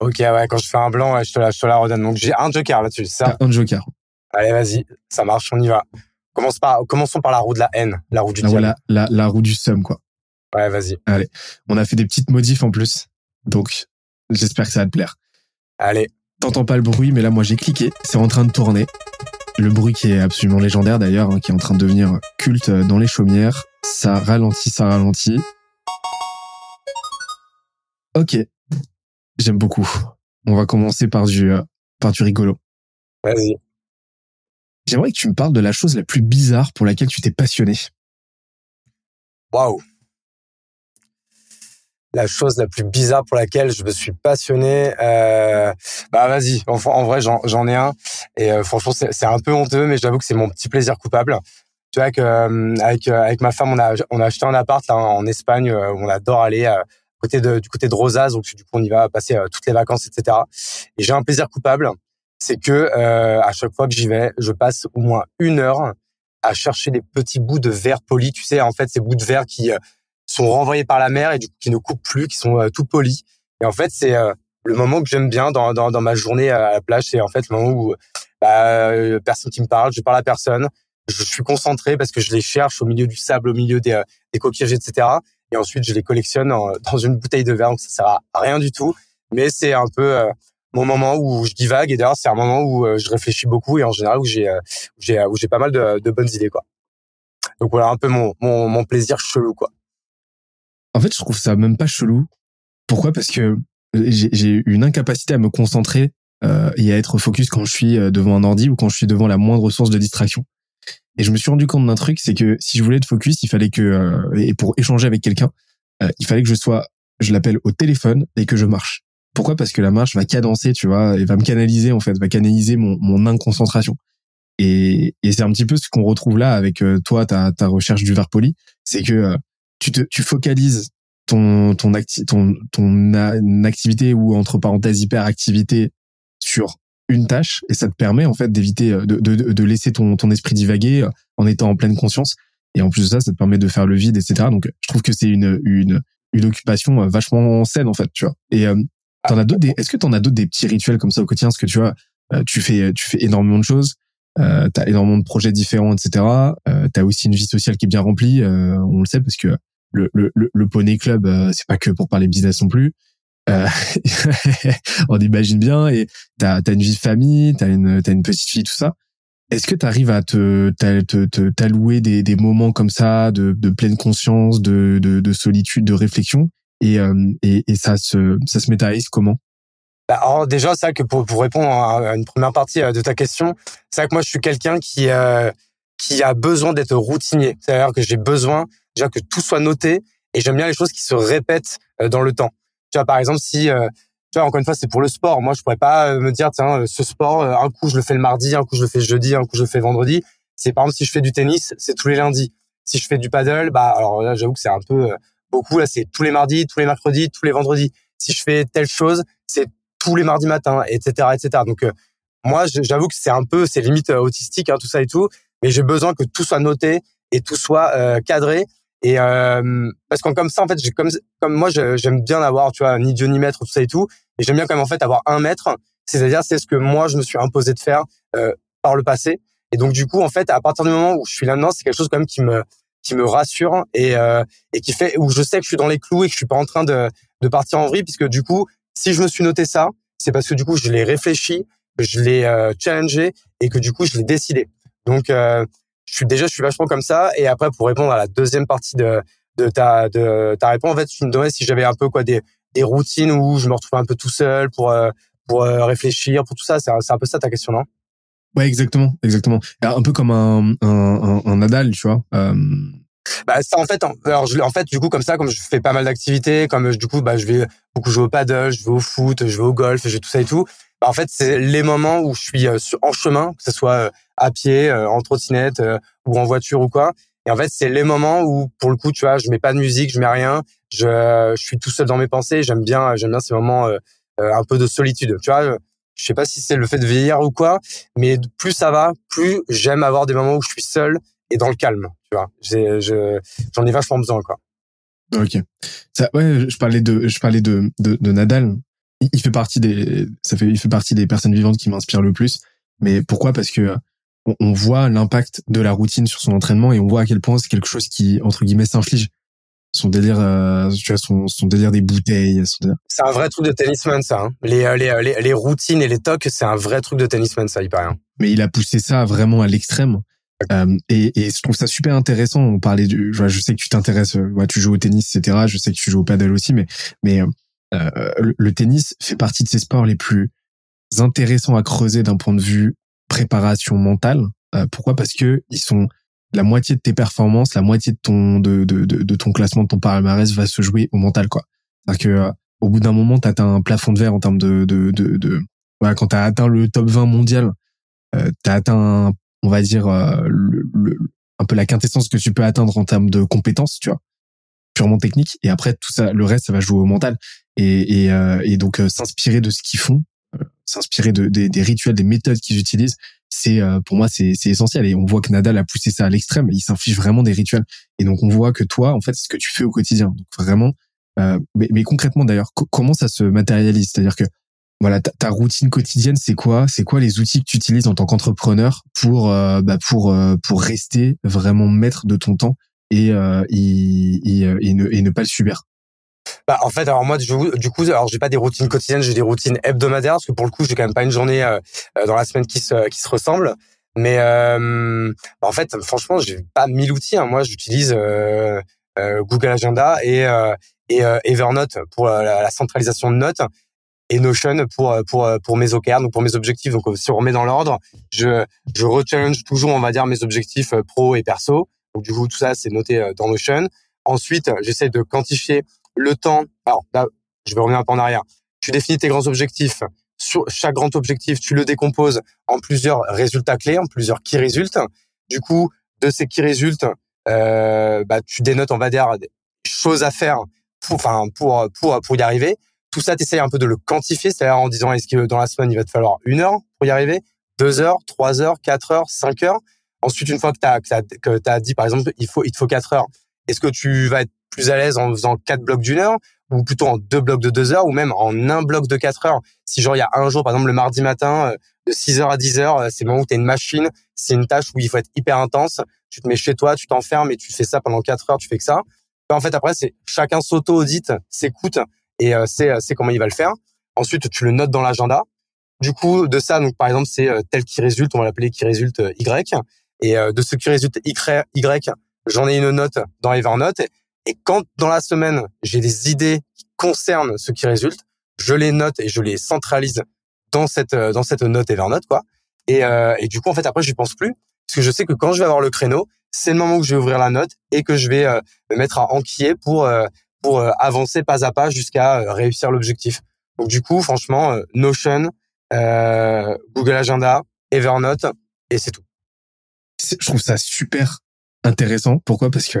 Ok, ouais, quand je fais un blanc, je te la, je te la redonne. Donc j'ai un joker là-dessus, ça. Un joker. Allez, vas-y, ça marche, on y va. Commence par, commençons par la roue de la haine, la roue du la, la, la, la roue du somme, quoi. Ouais, vas-y. Allez, on a fait des petites modifs en plus, donc j'espère que ça va te plaire. Allez, T'entends pas le bruit, mais là, moi, j'ai cliqué. C'est en train de tourner. Le bruit qui est absolument légendaire d'ailleurs, hein, qui est en train de devenir culte dans les chaumières. Ça ralentit, ça ralentit. Ok. J'aime beaucoup. On va commencer par du, euh, par du rigolo. Vas-y. J'aimerais que tu me parles de la chose la plus bizarre pour laquelle tu t'es passionné. Waouh la chose la plus bizarre pour laquelle je me suis passionné. Euh, bah vas-y, en, en vrai j'en ai un et euh, franchement c'est un peu honteux, mais j'avoue que c'est mon petit plaisir coupable. Tu vois que euh, avec euh, avec ma femme on a on a acheté un appart là, en Espagne où on adore aller côté de, du côté de Rosas, donc du coup on y va passer toutes les vacances etc. Et j'ai un plaisir coupable, c'est que à chaque fois que j'y vais, je passe au moins une heure à chercher des petits bouts de verre poli. Tu sais en fait ces bouts de verre qui sont renvoyés par la mer et du coup qui ne coupent plus, qui sont euh, tout polis. Et en fait, c'est euh, le moment que j'aime bien dans, dans, dans, ma journée à la plage, c'est en fait le moment où bah, euh, personne qui me parle, je parle à personne, je suis concentré parce que je les cherche au milieu du sable, au milieu des, des coquillages, etc. Et ensuite, je les collectionne dans une bouteille de verre, donc ça sert à rien du tout. Mais c'est un peu mon moment où je divague et d'ailleurs c'est un moment où je réfléchis beaucoup et en général où j'ai où j'ai pas mal de, de bonnes idées quoi. Donc voilà un peu mon, mon, mon plaisir chelou quoi. En fait, je trouve ça même pas chelou. Pourquoi? Parce que j'ai une incapacité à me concentrer euh, et à être focus quand je suis euh, devant un ordi ou quand je suis devant la moindre source de distraction. Et je me suis rendu compte d'un truc, c'est que si je voulais être focus, il fallait que euh, et pour échanger avec quelqu'un, euh, il fallait que je sois, je l'appelle au téléphone et que je marche. Pourquoi? Parce que la marche va cadencer, tu vois, et va me canaliser en fait, va canaliser mon, mon inconcentration. Et, et c'est un petit peu ce qu'on retrouve là avec toi, ta, ta recherche du verre poli, c'est que tu te, tu focalises ton ton, acti ton ton activité ou entre parenthèses hyperactivité sur une tâche et ça te permet en fait d'éviter euh, de, de, de laisser ton ton esprit divaguer euh, en étant en pleine conscience Et en plus de ça, ça te permet de faire le vide, etc. Donc, je trouve que c'est une, une, une occupation vachement saine, en fait, tu vois. Et t'en as d'autres, est-ce que t'en as d'autres des petits rituels comme ça au quotidien? Parce que tu vois, tu fais, tu fais énormément de choses. Euh, t'as énormément de projets différents, etc. Euh, t'as aussi une vie sociale qui est bien remplie, euh, on le sait parce que le, le, le Poney Club, euh, c'est pas que pour parler business non plus. Euh, on imagine bien. Et t'as as une vie de famille, t'as une t'as une petite fille, tout ça. Est-ce que tu arrives à te t'allouer des, des moments comme ça de, de pleine conscience, de, de, de solitude, de réflexion et, et, et ça se ça se métalise comment? Bah, alors déjà, vrai que pour, pour répondre à une première partie euh, de ta question, c'est que moi, je suis quelqu'un qui euh, qui a besoin d'être routinier. C'est-à-dire que j'ai besoin déjà que tout soit noté et j'aime bien les choses qui se répètent euh, dans le temps. Tu vois, par exemple, si euh, tu vois, encore une fois, c'est pour le sport. Moi, je pourrais pas me dire, tiens, ce sport, un coup je le fais le mardi, un coup je le fais jeudi, un coup je le fais vendredi. C'est par exemple si je fais du tennis, c'est tous les lundis. Si je fais du paddle, bah alors là, j'avoue que c'est un peu beaucoup. Là, c'est tous les mardis, tous les mercredis, tous les vendredis. Si je fais telle chose, c'est tous les mardis matins, etc., etc. Donc euh, moi, j'avoue que c'est un peu, c'est limite euh, autistique, hein, tout ça et tout, mais j'ai besoin que tout soit noté et tout soit euh, cadré. Et parce qu'en comme ça, en fait, j'ai comme comme moi, j'aime bien avoir, tu vois, ni Dieu ni maître, tout ça et tout. Et j'aime bien quand même en fait avoir un maître. C'est-à-dire, c'est ce que moi je me suis imposé de faire par le passé. Et donc du coup, en fait, à partir du moment où je suis là-dedans, c'est quelque chose quand même qui me qui me rassure et et qui fait où je sais que je suis dans les clous et que je suis pas en train de de partir en vrille, puisque du coup, si je me suis noté ça, c'est parce que du coup, je l'ai réfléchi, je l'ai euh, challengé et que du coup, je l'ai décidé. Donc, euh, je suis déjà, je suis vachement comme ça. Et après, pour répondre à la deuxième partie de, de ta de ta réponse, en fait, tu me demandais si j'avais un peu quoi des des routines où je me retrouvais un peu tout seul pour euh, pour réfléchir, pour tout ça. C'est un peu ça ta question, non? Ouais, exactement, exactement. Un peu comme un un, un, Nadal, tu vois. Euh, bah ça en fait, alors je, en fait du coup comme ça, comme je fais pas mal d'activités, comme du coup bah je vais beaucoup jouer au paddle, je vais au foot, je vais au golf, j'ai tout ça et tout. Bah, en fait c'est les moments où je suis euh, en chemin, que ce soit euh, à pied, euh, en trottinette ou en voiture ou quoi. Et en fait c'est les moments où pour le coup tu vois, je mets pas de musique, je mets rien, je, suis tout seul dans mes pensées. J'aime bien, j'aime bien ces moments un peu de solitude. Tu vois, je sais pas si c'est le fait de vieillir ou quoi, mais plus ça va, plus j'aime avoir des moments où je suis seul et dans le calme. Tu vois, j'en ai vachement besoin, quoi. Ok. Ouais, je parlais de, je parlais de, de Nadal. Il, fait partie des, ça fait, il fait partie des personnes vivantes qui m'inspirent le plus. Mais pourquoi? Parce que on, voit l'impact de la routine sur son entraînement et on voit à quel point c'est quelque chose qui entre guillemets s'inflige. Son délire, euh, tu vois, son, son délire des bouteilles. C'est un vrai truc de tennisman, ça. Hein. Les, euh, les, euh, les, les, routines et les tocs, c'est un vrai truc de tennisman, ça, il paraît. Hein. Mais il a poussé ça vraiment à l'extrême. Euh, et, et, je trouve ça super intéressant. On parlait du, je, sais que tu t'intéresses, euh, ouais, tu joues au tennis, etc. Je sais que tu joues au paddle aussi, mais mais euh, le, tennis fait partie de ces sports les plus intéressants à creuser d'un point de vue préparation mentale. Euh, pourquoi? Parce que ils sont la moitié de tes performances, la moitié de ton de, de, ton classement, de ton palmarès va se jouer au mental, quoi. C'est-à-dire que au bout d'un moment, tu atteint un plafond de verre en termes de de de, de voilà, quand tu as atteint le top 20 mondial, euh, tu as atteint on va dire, euh, un peu la quintessence que tu peux atteindre en termes de compétences, tu vois, purement technique. Et après, tout ça, le reste, ça va jouer au mental. Et, et, euh, et donc, euh, s'inspirer de ce qu'ils font, s'inspirer de, des rituels, des méthodes qu'ils utilisent, c'est pour moi c'est essentiel. Et on voit que Nadal a poussé ça à l'extrême. Il s'inflige vraiment des rituels. Et donc on voit que toi en fait c'est ce que tu fais au quotidien. Donc vraiment mais, mais concrètement d'ailleurs comment ça se matérialise? C'est-à-dire que voilà ta, routine quotidienne c'est quoi? C'est quoi les outils que tu utilises en tant qu'entrepreneur pour euh, bah pour euh, pour rester vraiment maître de ton temps et euh, et, et, ne, et ne pas le subir? Bah en fait alors moi du coup alors j'ai pas des routines quotidiennes j'ai des routines hebdomadaires parce que pour le coup j'ai quand même pas une journée dans la semaine qui se ressemble mais bah, en fait franchement j'ai pas mille outils hein. moi j'utilise Google Agenda et Evernote pour la, centralisation de notes et Notion pour mes OKR, donc pour mes objectifs. Donc si on remet dans l'ordre, je je rechallenge toujours, on va dire, mes objectifs euh, pro et perso. Donc du coup tout ça c'est noté euh, dans Notion. Ensuite, j'essaie de quantifier le temps. Alors là, je vais revenir un peu en arrière. Tu définis tes grands objectifs. Sur chaque grand objectif, tu le décomposes en plusieurs résultats clés, en plusieurs key results. Du coup, de ces key results, euh, bah, tu dénotes, on va dire, des choses à faire pour, enfin, pour, pour, pour y arriver. Tout ça, tu essayes un peu de le quantifier, c'est-à-dire en disant est-ce que dans la semaine, il va te falloir une heure pour y arriver, deux heures, trois heures, quatre heures, cinq heures? Ensuite, une fois que tu as, que tu as dit, par exemple, il faut, il te faut 4 heures, est-ce que tu vas être plus à l'aise en faisant quatre blocs d'une heure ou plutôt en deux blocs de deux heures ou même en un bloc de quatre heures Si genre il y a un jour, par exemple le mardi matin, euh, de 6 heures à 10 heures, euh, c'est le moment où tu une machine, c'est une tâche où il faut être hyper intense, tu te mets chez toi, tu t'enfermes et tu fais ça pendant quatre heures, tu fais que ça. En fait, après, c'est chacun s'auto-audite, s'écoute et euh, c'est comment il va le faire. Ensuite, tu le notes dans l'agenda. Du coup, de ça, donc par exemple, c'est tel qui résulte, on va l'appeler qui résulte Y. Et de ce qui résulte Y, j'en ai une note dans Evernote. Et quand dans la semaine, j'ai des idées qui concernent ce qui résulte, je les note et je les centralise dans cette dans cette note Evernote quoi. Et, euh, et du coup en fait après je pense plus parce que je sais que quand je vais avoir le créneau, c'est le moment où je vais ouvrir la note et que je vais euh, me mettre à enquiller pour euh, pour euh, avancer pas à pas jusqu'à réussir l'objectif. Donc du coup franchement Notion, Google Agenda, Evernote et c'est tout. Je trouve ça super intéressant. Pourquoi? Parce que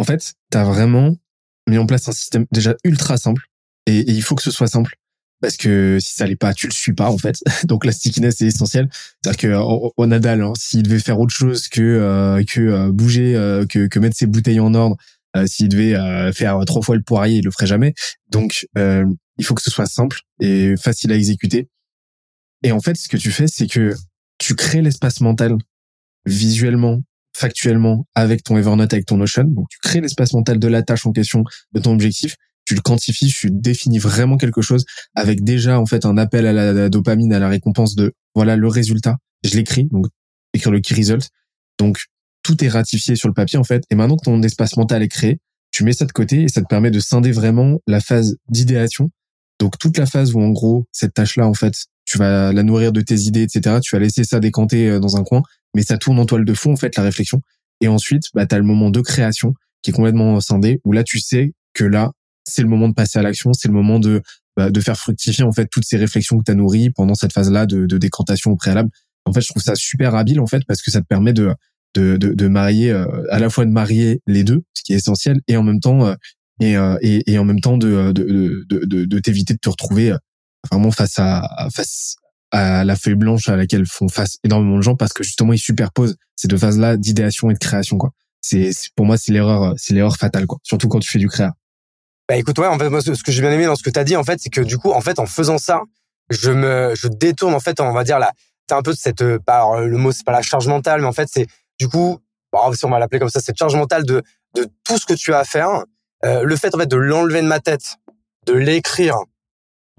en fait, tu as vraiment mis en place un système déjà ultra simple et, il faut que ce soit simple parce que si ça l'est pas, tu le suis pas en fait. Donc la stickiness est essentielle. C'est-à-dire que au, Nadal, hein, s'il devait faire autre chose que euh, que euh, bouger, euh, que, que mettre ses bouteilles en ordre, s'il devait faire trois fois le poirier, il le ferait jamais. Donc il faut que ce soit simple et facile à exécuter. Et en fait, ce que tu fais, c'est que tu crées l'espace mental visuellement factuellement avec ton Evernote, avec ton Notion. Donc, tu crées l'espace mental de la tâche en question, de ton objectif. Tu le quantifies, tu définis vraiment quelque chose avec déjà, en fait, un appel à la, dopamine, à la récompense de, voilà, le résultat. Je l'écris, donc, écrire le key result. Donc, tout est ratifié sur le papier, en fait. Et maintenant que ton espace mental est créé, tu mets ça de côté et ça te permet de scinder vraiment la phase d'idéation. Donc, toute la phase où, en gros, cette tâche-là, en fait, tu vas la nourrir de tes idées, etc. Tu vas laisser ça décanter euh, dans un coin mais ça tourne en toile de fond en fait la réflexion. Et ensuite, bah, tu as le moment de création qui est complètement scindé, où là tu sais que là, c'est le moment de passer à l'action, c'est le moment de, bah, de faire fructifier en fait toutes ces réflexions que tu as nourries pendant cette phase-là de, de décantation au préalable. En fait, je trouve ça super habile en fait parce que ça te permet de de, de, de marier euh, à la fois de marier les deux, ce qui est essentiel, et en même temps euh, et, euh, et, et en même temps de de, de, de, de t'éviter de te retrouver vraiment face à face à la feuille blanche à laquelle font face énormément de gens parce que justement ils superposent ces deux phases-là d'idéation et de création quoi. C'est pour moi c'est l'erreur c'est l'erreur fatale quoi, surtout quand tu fais du créa. Bah écoute ouais en fait moi ce que j'ai bien aimé dans ce que tu as dit en fait c'est que du coup en fait en faisant ça, je me je détourne en fait on va dire là c'est un peu cette pas le mot c'est pas la charge mentale mais en fait c'est du coup bon, si on va l'appeler comme ça cette charge mentale de de tout ce que tu as à faire, euh, le fait en fait de l'enlever de ma tête, de l'écrire,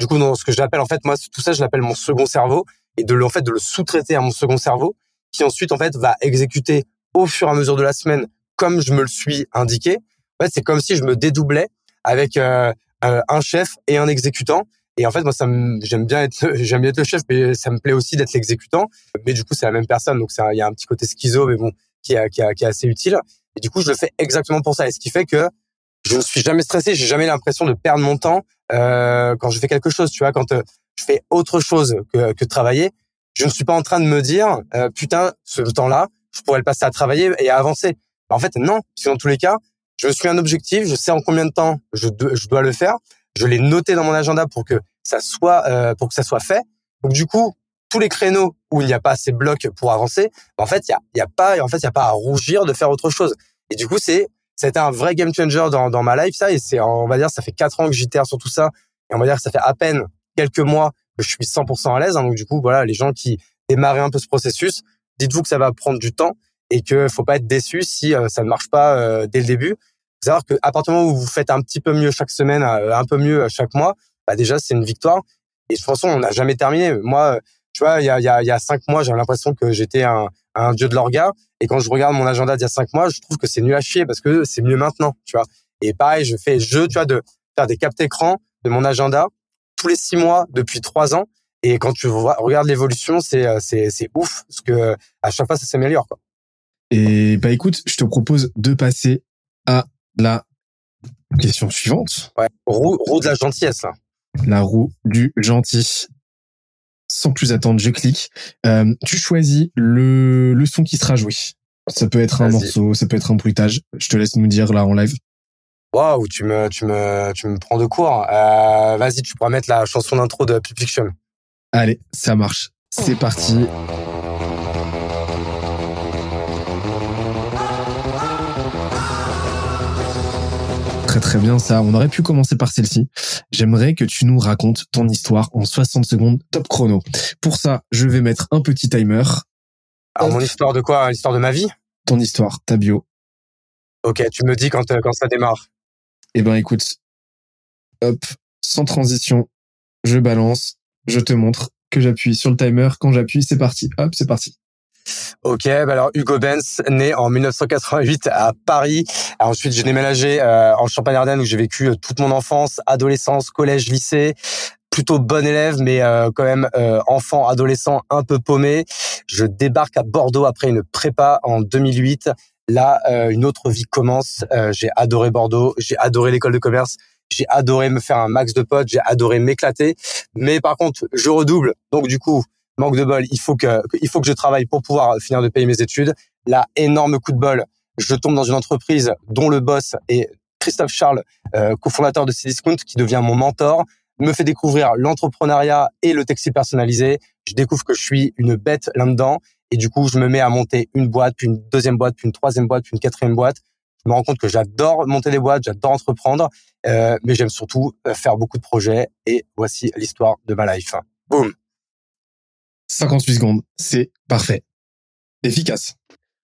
du coup, dans ce que j'appelle en fait, moi, tout ça, je l'appelle mon second cerveau et de le, en fait, de le sous-traiter à mon second cerveau qui ensuite, en fait, va exécuter au fur et à mesure de la semaine comme je me le suis indiqué. En fait, c'est comme si je me dédoublais avec euh, euh, un chef et un exécutant. Et en fait, moi, ça j'aime bien être, j'aime bien être le chef, mais ça me plaît aussi d'être l'exécutant. Mais du coup, c'est la même personne, donc il y a un petit côté schizo, mais bon, qui est, qui, est, qui est assez utile. Et du coup, je le fais exactement pour ça. Et ce qui fait que je ne suis jamais stressé, j'ai jamais l'impression de perdre mon temps euh, quand je fais quelque chose. Tu vois, quand euh, je fais autre chose que, que travailler, je ne suis pas en train de me dire euh, putain, ce temps-là, je pourrais le passer à travailler et à avancer. en fait, non. Parce que dans tous les cas, je suis un objectif, je sais en combien de temps je, je dois le faire. Je l'ai noté dans mon agenda pour que ça soit euh, pour que ça soit fait. Donc du coup, tous les créneaux où il n'y a pas assez de blocs pour avancer, en fait, il y a pas en fait il y a pas à rougir de faire autre chose. Et du coup, c'est c'était un vrai game changer dans, ma life, ça. Et c'est, on va dire, ça fait quatre ans que j'itère sur tout ça. Et on va dire que ça fait à peine quelques mois que je suis 100% à l'aise. Hein. donc, du coup, voilà, les gens qui démarrent un peu ce processus, dites-vous que ça va prendre du temps et que faut pas être déçu si euh, ça ne marche pas euh, dès le début. Faut savoir que à partir du moment où vous faites un petit peu mieux chaque semaine, euh, un peu mieux chaque mois, bah déjà c'est une victoire. Et de toute façon, on n'a jamais terminé. Moi, tu vois, il y a, il y a, il y a cinq mois, j'avais l'impression que j'étais un, un dieu de l'orga. Et quand je regarde mon agenda d'il y a cinq mois, je trouve que c'est nul à chier parce que c'est mieux maintenant, tu vois. Et pareil, je fais jeu, tu vois, de faire des captes écran de mon agenda tous les six mois depuis trois ans. Et quand tu regardes l'évolution, c'est euh, c'est c'est ouf parce que à chaque fois ça s'améliore quoi. Et bah écoute, je te propose de passer à la question suivante. Ouais, roue, roue de la gentillesse. Là. La roue du gentil sans plus attendre, je clique. Euh, tu choisis le, le son qui sera joué. Ça peut être un morceau, ça peut être un bruitage. Je te laisse nous dire là en live. Waouh, tu me, tu me, tu me prends de court. Euh, Vas-y, tu pourras mettre la chanson d'intro de Pulp Fiction. Allez, ça marche. C'est parti. Très très bien ça. On aurait pu commencer par celle-ci. J'aimerais que tu nous racontes ton histoire en 60 secondes top chrono. Pour ça, je vais mettre un petit timer. Alors mon histoire de quoi? L'histoire de ma vie? Ton histoire, ta bio. Ok, tu me dis quand, euh, quand ça démarre. Eh ben écoute, hop, sans transition, je balance, je te montre que j'appuie sur le timer. Quand j'appuie, c'est parti. Hop, c'est parti. Ok, bah alors Hugo Benz, né en 1988 à Paris. ensuite, j'ai déménagé euh, en Champagne-Ardenne où j'ai vécu euh, toute mon enfance, adolescence, collège, lycée. Plutôt bon élève, mais euh, quand même enfant, adolescent, un peu paumé. Je débarque à Bordeaux après une prépa en 2008. Là, une autre vie commence. j'ai adoré Bordeaux, j'ai adoré l'école de commerce, j'ai adoré me faire un max de potes, j'ai adoré m'éclater. Mais par contre, je redouble. Donc du coup, manque de bol, il faut que il faut que je travaille pour pouvoir finir de payer mes études. Là, énorme coup de bol, je tombe dans une entreprise dont le boss est Christophe Charles, euh, cofondateur de Cdiscount, qui devient mon mentor, me fait découvrir l'entrepreneuriat et le textile personnalisé. Je découvre que je suis une bête là-dedans et du coup, je me mets à monter une boîte, puis une deuxième boîte, puis une troisième boîte, puis une quatrième boîte. Je me rends compte que j'adore monter des boîtes, j'adore entreprendre, euh, mais j'aime surtout euh, faire beaucoup de projets. Et voici l'histoire de ma life. Boum 58 secondes, c'est parfait. Efficace.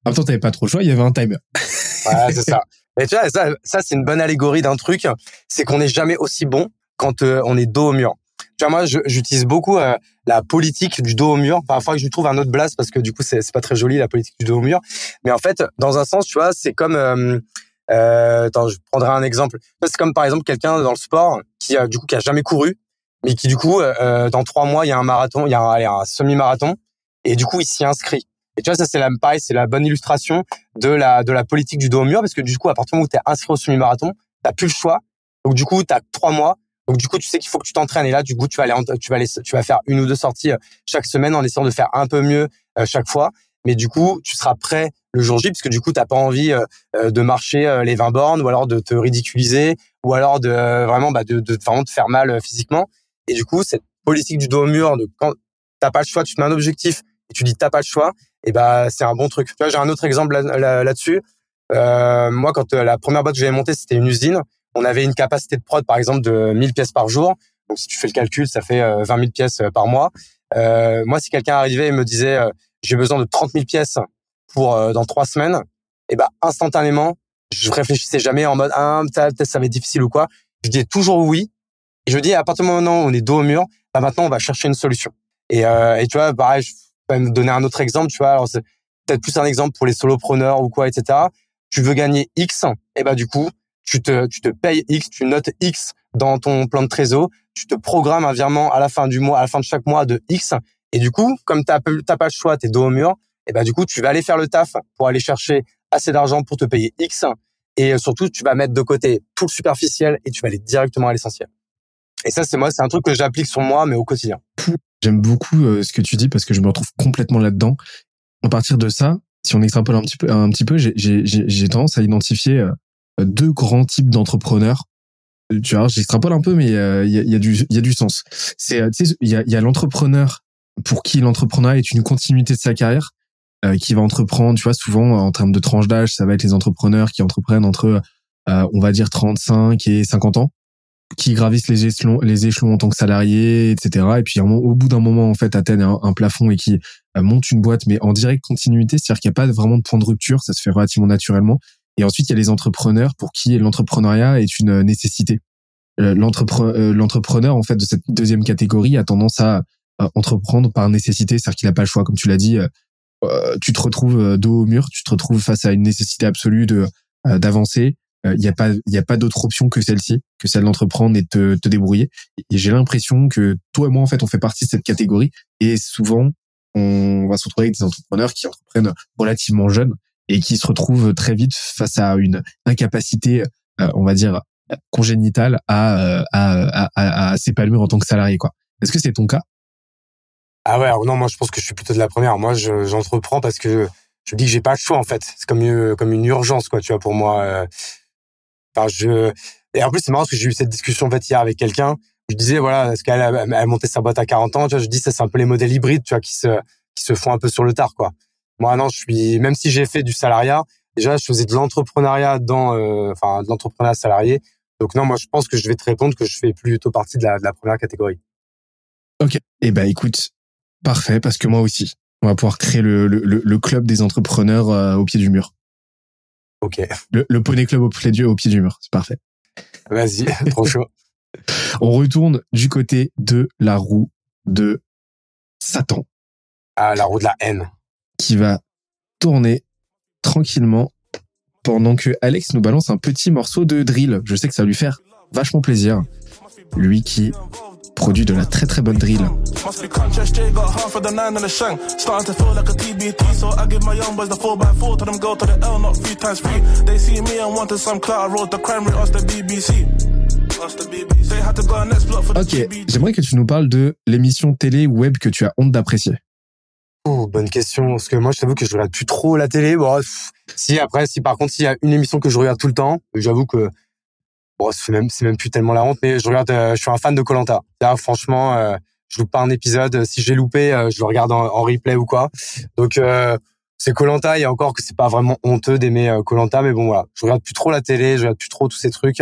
En même temps, t'avais pas trop le choix, il y avait un timer. ouais, c'est ça. Mais tu vois, ça, ça c'est une bonne allégorie d'un truc, c'est qu'on n'est jamais aussi bon quand euh, on est dos au mur. Tu vois, moi, j'utilise beaucoup euh, la politique du dos au mur. Parfois, je trouve un autre blast parce que du coup, c'est pas très joli la politique du dos au mur. Mais en fait, dans un sens, tu vois, c'est comme. Euh, attends, je prendrai un exemple. C'est comme par exemple quelqu'un dans le sport qui du coup qui a jamais couru mais qui du coup, euh, dans trois mois, il y a un marathon, il y a un, semi-marathon, et du coup, il s'y inscrit. Et tu vois, ça c'est la pareil, c'est la bonne illustration de la de la politique du dos au mur, parce que du coup, à partir du moment où tu es inscrit au semi-marathon, t'as plus le choix. Donc du coup, tu as trois mois. Donc du coup, tu sais qu'il faut que tu t'entraînes. Et là, du coup, tu vas aller, tu vas aller, tu vas faire une ou deux sorties euh, chaque semaine en essayant de faire un peu mieux euh, chaque fois. Mais du coup, tu seras prêt le jour J, puisque du coup, t'as pas envie de marcher les 20 bornes, ou alors de te ridiculiser, ou alors de vraiment, bah, de, de vraiment te faire mal physiquement. Et du coup, cette politique du dos au mur, de quand t'as pas le choix, tu te mets un objectif et tu dis t'as pas le choix, et ben c'est un bon truc. Tu vois, j'ai un autre exemple là-dessus. euh, moi, quand euh, la première boîte que j'avais montée, c'était une usine. On avait une capacité de prod, par exemple, de 1000 pièces par jour. Donc, si tu fais le calcul, ça fait 20 euh, 000 pièces euh, par mois. Euh, moi, si quelqu'un arrivait et me disait j'ai besoin de 30 000 pièces pour dans trois semaines, et ben instantanément, je réfléchissais jamais en mode ah peut-être ça va être difficile ou quoi. Je disais toujours oui et je dis, à partir du moment où on est dos au mur, bah maintenant, on va chercher une solution. Et, euh, et tu vois, pareil, je peux me donner un autre exemple, tu vois. Alors, c'est peut-être plus un exemple pour les solopreneurs ou quoi, etc. Tu veux gagner X, et bah, du coup, tu te, tu te payes X, tu notes X dans ton plan de trésor, tu te programmes un virement à la fin du mois, à la fin de chaque mois de X. Et du coup, comme t'as pas le choix, t'es dos au mur, et bah, du coup, tu vas aller faire le taf pour aller chercher assez d'argent pour te payer X. Et surtout, tu vas mettre de côté tout le superficiel et tu vas aller directement à l'essentiel. Et ça, c'est moi, c'est un truc que j'applique sur moi, mais au quotidien. J'aime beaucoup euh, ce que tu dis parce que je me retrouve complètement là-dedans. À partir de ça, si on extrapole un petit peu, un petit peu, j'ai tendance à identifier euh, deux grands types d'entrepreneurs. Euh, tu vois, j'extrapole un peu, mais il y, a, du, y a du sens. C'est, il y a, y a l'entrepreneur pour qui l'entrepreneuriat est une continuité de sa carrière, qui va entreprendre, tu vois, souvent en termes de tranche d'âge, ça va être les entrepreneurs qui entreprennent entre, on va dire, 35 et 50 ans qui gravissent les échelons, les échelons en tant que salariés, etc. Et puis au bout d'un moment, en fait, atteignent un, plafond et qui euh, montent une boîte, mais en direct continuité, c'est-à-dire qu'il n'y a pas vraiment de point de rupture, ça se fait relativement naturellement. Et ensuite, il y a les entrepreneurs pour qui l'entrepreneuriat est une nécessité. Euh, euh, l'entrepreneur, en fait, de cette deuxième catégorie a tendance à entreprendre par nécessité, c'est-à-dire qu'il n'a pas le choix, comme tu l'as dit. tu te retrouves dos au mur, tu te retrouves face à une nécessité absolue de d'avancer, il euh, n'y a pas il y a pas d'autre option que celle-ci, que celle d'entreprendre et de te, débrouiller. Et j'ai l'impression que toi et moi en fait on fait partie de cette catégorie et souvent on va se retrouver avec des entrepreneurs qui entreprennent relativement jeunes et qui se retrouvent très vite face à une incapacité, euh, on va dire congénitale à, à, à, à s'épanouir en tant que salarié quoi. Est-ce que c'est ton cas? Ah ouais, non, moi je pense que je suis plutôt de la première. Moi j'entreprends parce que je dis que j'ai pas le choix en fait. C'est comme comme une urgence quoi, tu vois pour moi. Euh, je et en plus c'est marrant parce que j'ai eu cette discussion en fait hier avec quelqu'un. Je disais voilà, est-ce qu'elle a, monté sa boîte à 40 ans, je dis ça c'est un peu les modèles hybrides, tu vois, qui se qui se font un peu sur le tard quoi. Moi non, je suis même si j'ai fait du salariat, déjà je faisais de l'entrepreneuriat dans euh, enfin de l'entrepreneuriat salarié, Donc non, moi je pense que je vais te répondre que je fais plutôt partie de la, première catégorie. Ok. Eh ben écoute, parfait parce que moi aussi, on va pouvoir créer le, le, le club des entrepreneurs euh, au pied du mur. Ok. Le, le poney club au pied du, au pied du mur, c'est parfait. Vas-y, trop chaud. On retourne du côté de la roue de Satan. Ah, la roue de la haine. Qui va tourner tranquillement pendant que Alex nous balance un petit morceau de drill. Je sais que ça va lui faire vachement plaisir. Lui qui produit de la très très bonne drill. Ok, j'aimerais que tu nous parles de l'émission télé ou web que tu as honte d'apprécier. Oh, bonne question. Parce que moi, je t'avoue que je regarde plus trop la télé. Si après, si par contre, s'il y a une émission que je regarde tout le temps, j'avoue que bon, c'est même, c'est même plus tellement la honte, mais je regarde, euh, je suis un fan de Colanta. Franchement, euh, je loupe pas un épisode. Si j'ai loupé, euh, je le regarde en, replay ou quoi. Donc, c'est Colanta. Il y a encore que c'est pas vraiment honteux d'aimer Colanta, mais bon voilà, je regarde plus trop la télé, je regarde plus trop tous ces trucs.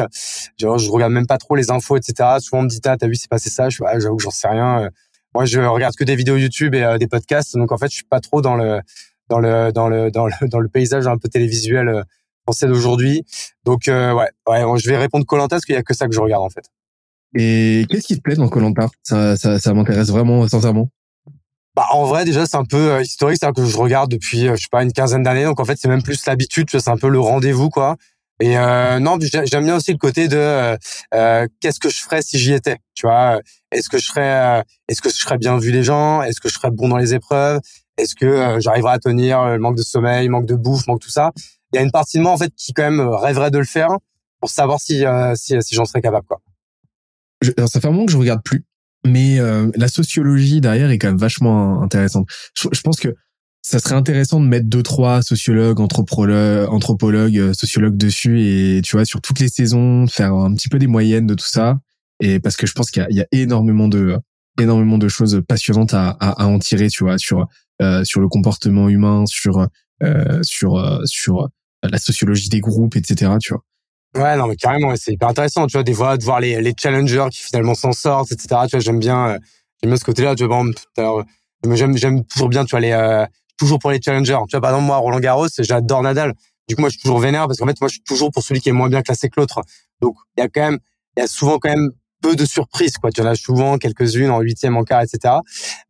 Genre, je regarde même pas trop les infos, etc. Souvent on me dit t'as vu c'est passé ça? Je ah, j'avoue que j'en sais rien. Moi, je regarde que des vidéos YouTube et des podcasts, donc en fait, je suis pas trop dans le dans le dans le dans le dans le paysage un peu télévisuel français d'aujourd'hui. Donc euh, ouais, ouais, je vais répondre Colanta parce qu'il y a que ça que je regarde en fait. Et qu'est-ce qui te plaît dans Colanta? Ça, ça, ça m'intéresse vraiment sincèrement. Bah en vrai déjà c'est un peu euh, historique, c'est que je regarde depuis euh, je sais pas une quinzaine d'années, donc en fait c'est même plus l'habitude, c'est un peu le rendez-vous quoi. Et euh, non, j'aime bien aussi le côté de euh, qu'est-ce que je ferais si j'y étais, tu vois Est-ce que je serais, est-ce que je serais bien vu les gens? Est-ce que je serais bon dans les épreuves? Est-ce que j'arriverais à tenir le manque de sommeil, manque de bouffe, manque tout ça? Il y a une partie de moi en fait qui quand même rêverait de le faire pour savoir si euh, si, si j'en serais capable quoi. ça fait un moment que je regarde plus, mais euh, la sociologie derrière est quand même vachement intéressante. Je, pense que ça serait intéressant de mettre deux trois sociologues, anthropologues, anthropologues, euh, sociologues dessus et tu vois sur toutes les saisons faire un petit peu des moyennes de tout ça et parce que je pense qu'il y, a, énormément de énormément de choses passionnantes à, à, à en tirer tu vois sur euh, sur le comportement humain sur euh, sur sur la sociologie des groupes, etc. Tu vois. Ouais, non, mais carrément, c'est hyper intéressant, tu vois, des fois, de voir les, les challengers qui finalement s'en sortent, etc. Tu vois, j'aime bien, euh, j'aime bien ce côté-là, tu vois, j'aime, j'aime toujours bien, tu vois, les, euh, toujours pour les challengers. Tu vois, par exemple, moi, Roland Garros, j'adore Nadal. Du coup, moi, je suis toujours vénère parce qu'en fait, moi, je suis toujours pour celui qui est moins bien classé que l'autre. Donc, il y a quand même, il y a souvent quand même peu de surprises, quoi. Tu en as souvent quelques-unes en huitième, en quart, etc.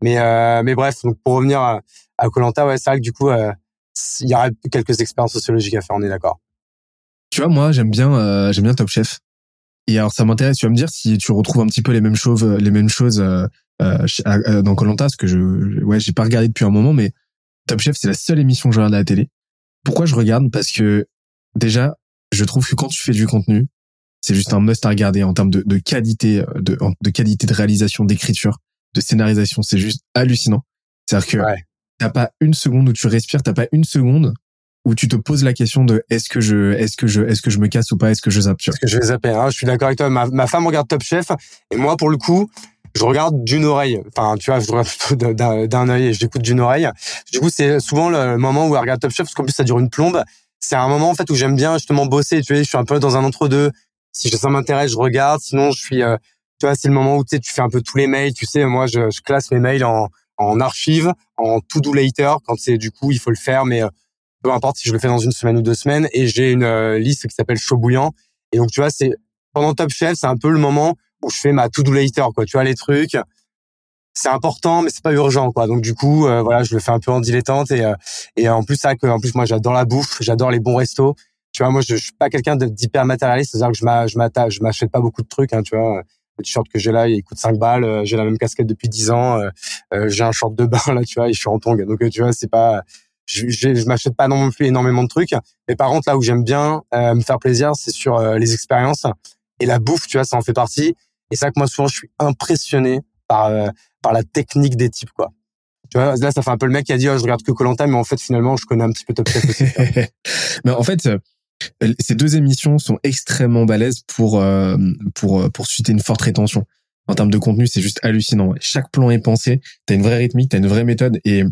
Mais, euh, mais bref, donc pour revenir à Colanta, ouais, c'est vrai que du coup, euh, il y aurait quelques expériences sociologiques à faire, on est d'accord. Tu vois, moi, j'aime bien, euh, j'aime bien Top Chef. Et alors, ça m'intéresse. Tu vas me dire si tu retrouves un petit peu les mêmes choses, les mêmes choses euh, euh, dans Colanta, parce que je, ouais, j'ai pas regardé depuis un moment, mais Top Chef, c'est la seule émission que je regarde à la télé. Pourquoi je regarde? Parce que déjà, je trouve que quand tu fais du contenu, c'est juste un must à regarder en termes de, de qualité, de, de qualité de réalisation, d'écriture, de scénarisation. C'est juste hallucinant. C'est-à-dire que t'as pas une seconde où tu respires, t'as pas une seconde où tu te poses la question de est-ce que je est-ce que je est-ce que je me casse ou pas, est-ce que je zappe. Est-ce que je vais zapper hein Je suis d'accord avec toi. Ma, ma, femme regarde Top Chef et moi pour le coup, je regarde d'une oreille. Enfin, tu vois, je regarde plutôt d'un œil et j'écoute d'une oreille. Du coup, c'est souvent le moment où elle regarde Top Chef parce qu'en plus ça dure une plombe. C'est un moment en fait où j'aime bien justement bosser. Tu vois, je suis un peu dans un entre deux. Si ça m'intéresse, je regarde. Sinon, je suis. Euh, tu vois, c'est le moment où tu sais, tu fais un peu tous les mails. Tu sais, moi, je, je classe mes mails en en archive, en to-do later, quand c'est du coup, il faut le faire, mais euh, peu importe si je le fais dans une semaine ou deux semaines. Et j'ai une euh, liste qui s'appelle chaud bouillant. Et donc, tu vois, c'est pendant Top Chef, c'est un peu le moment où je fais ma to-do later, quoi. Tu vois, les trucs, c'est important, mais c'est pas urgent, quoi. Donc, du coup, euh, voilà, je le fais un peu en dilettante. Et, et en plus, ça, que, en plus, moi, j'adore la bouffe, j'adore les bons restos. Tu vois, moi, je, je suis pas quelqu'un d'hyper matérialiste, c'est-à-dire que je m'achète pas beaucoup de trucs, hein, tu vois le t-shirt que j'ai là, il coûte 5 balles. Euh, j'ai la même casquette depuis 10 ans. Euh, euh, j'ai un short de bain là, tu vois, et je suis en tongue. Donc tu vois, c'est pas, je, je, m'achète pas non plus énormément de trucs. Mais par contre, là où j'aime bien me faire plaisir, c'est sur les expériences et la bouffe. Tu vois, ça en fait partie. Et ça que moi souvent, je suis impressionné par par la technique des types, quoi. Tu vois, là, ça fait un peu le mec qui a dit, oh, je regarde que Colanta, mais en fait, finalement, je connais un petit peu Top Chef aussi. mais en fait, ces deux émissions sont extrêmement balèzes pour euh, pour euh, pour susciter une forte rétention. En termes de contenu, c'est juste hallucinant. Chaque plan est pensé. T'as une vraie rythmique, t'as une vraie méthode. Et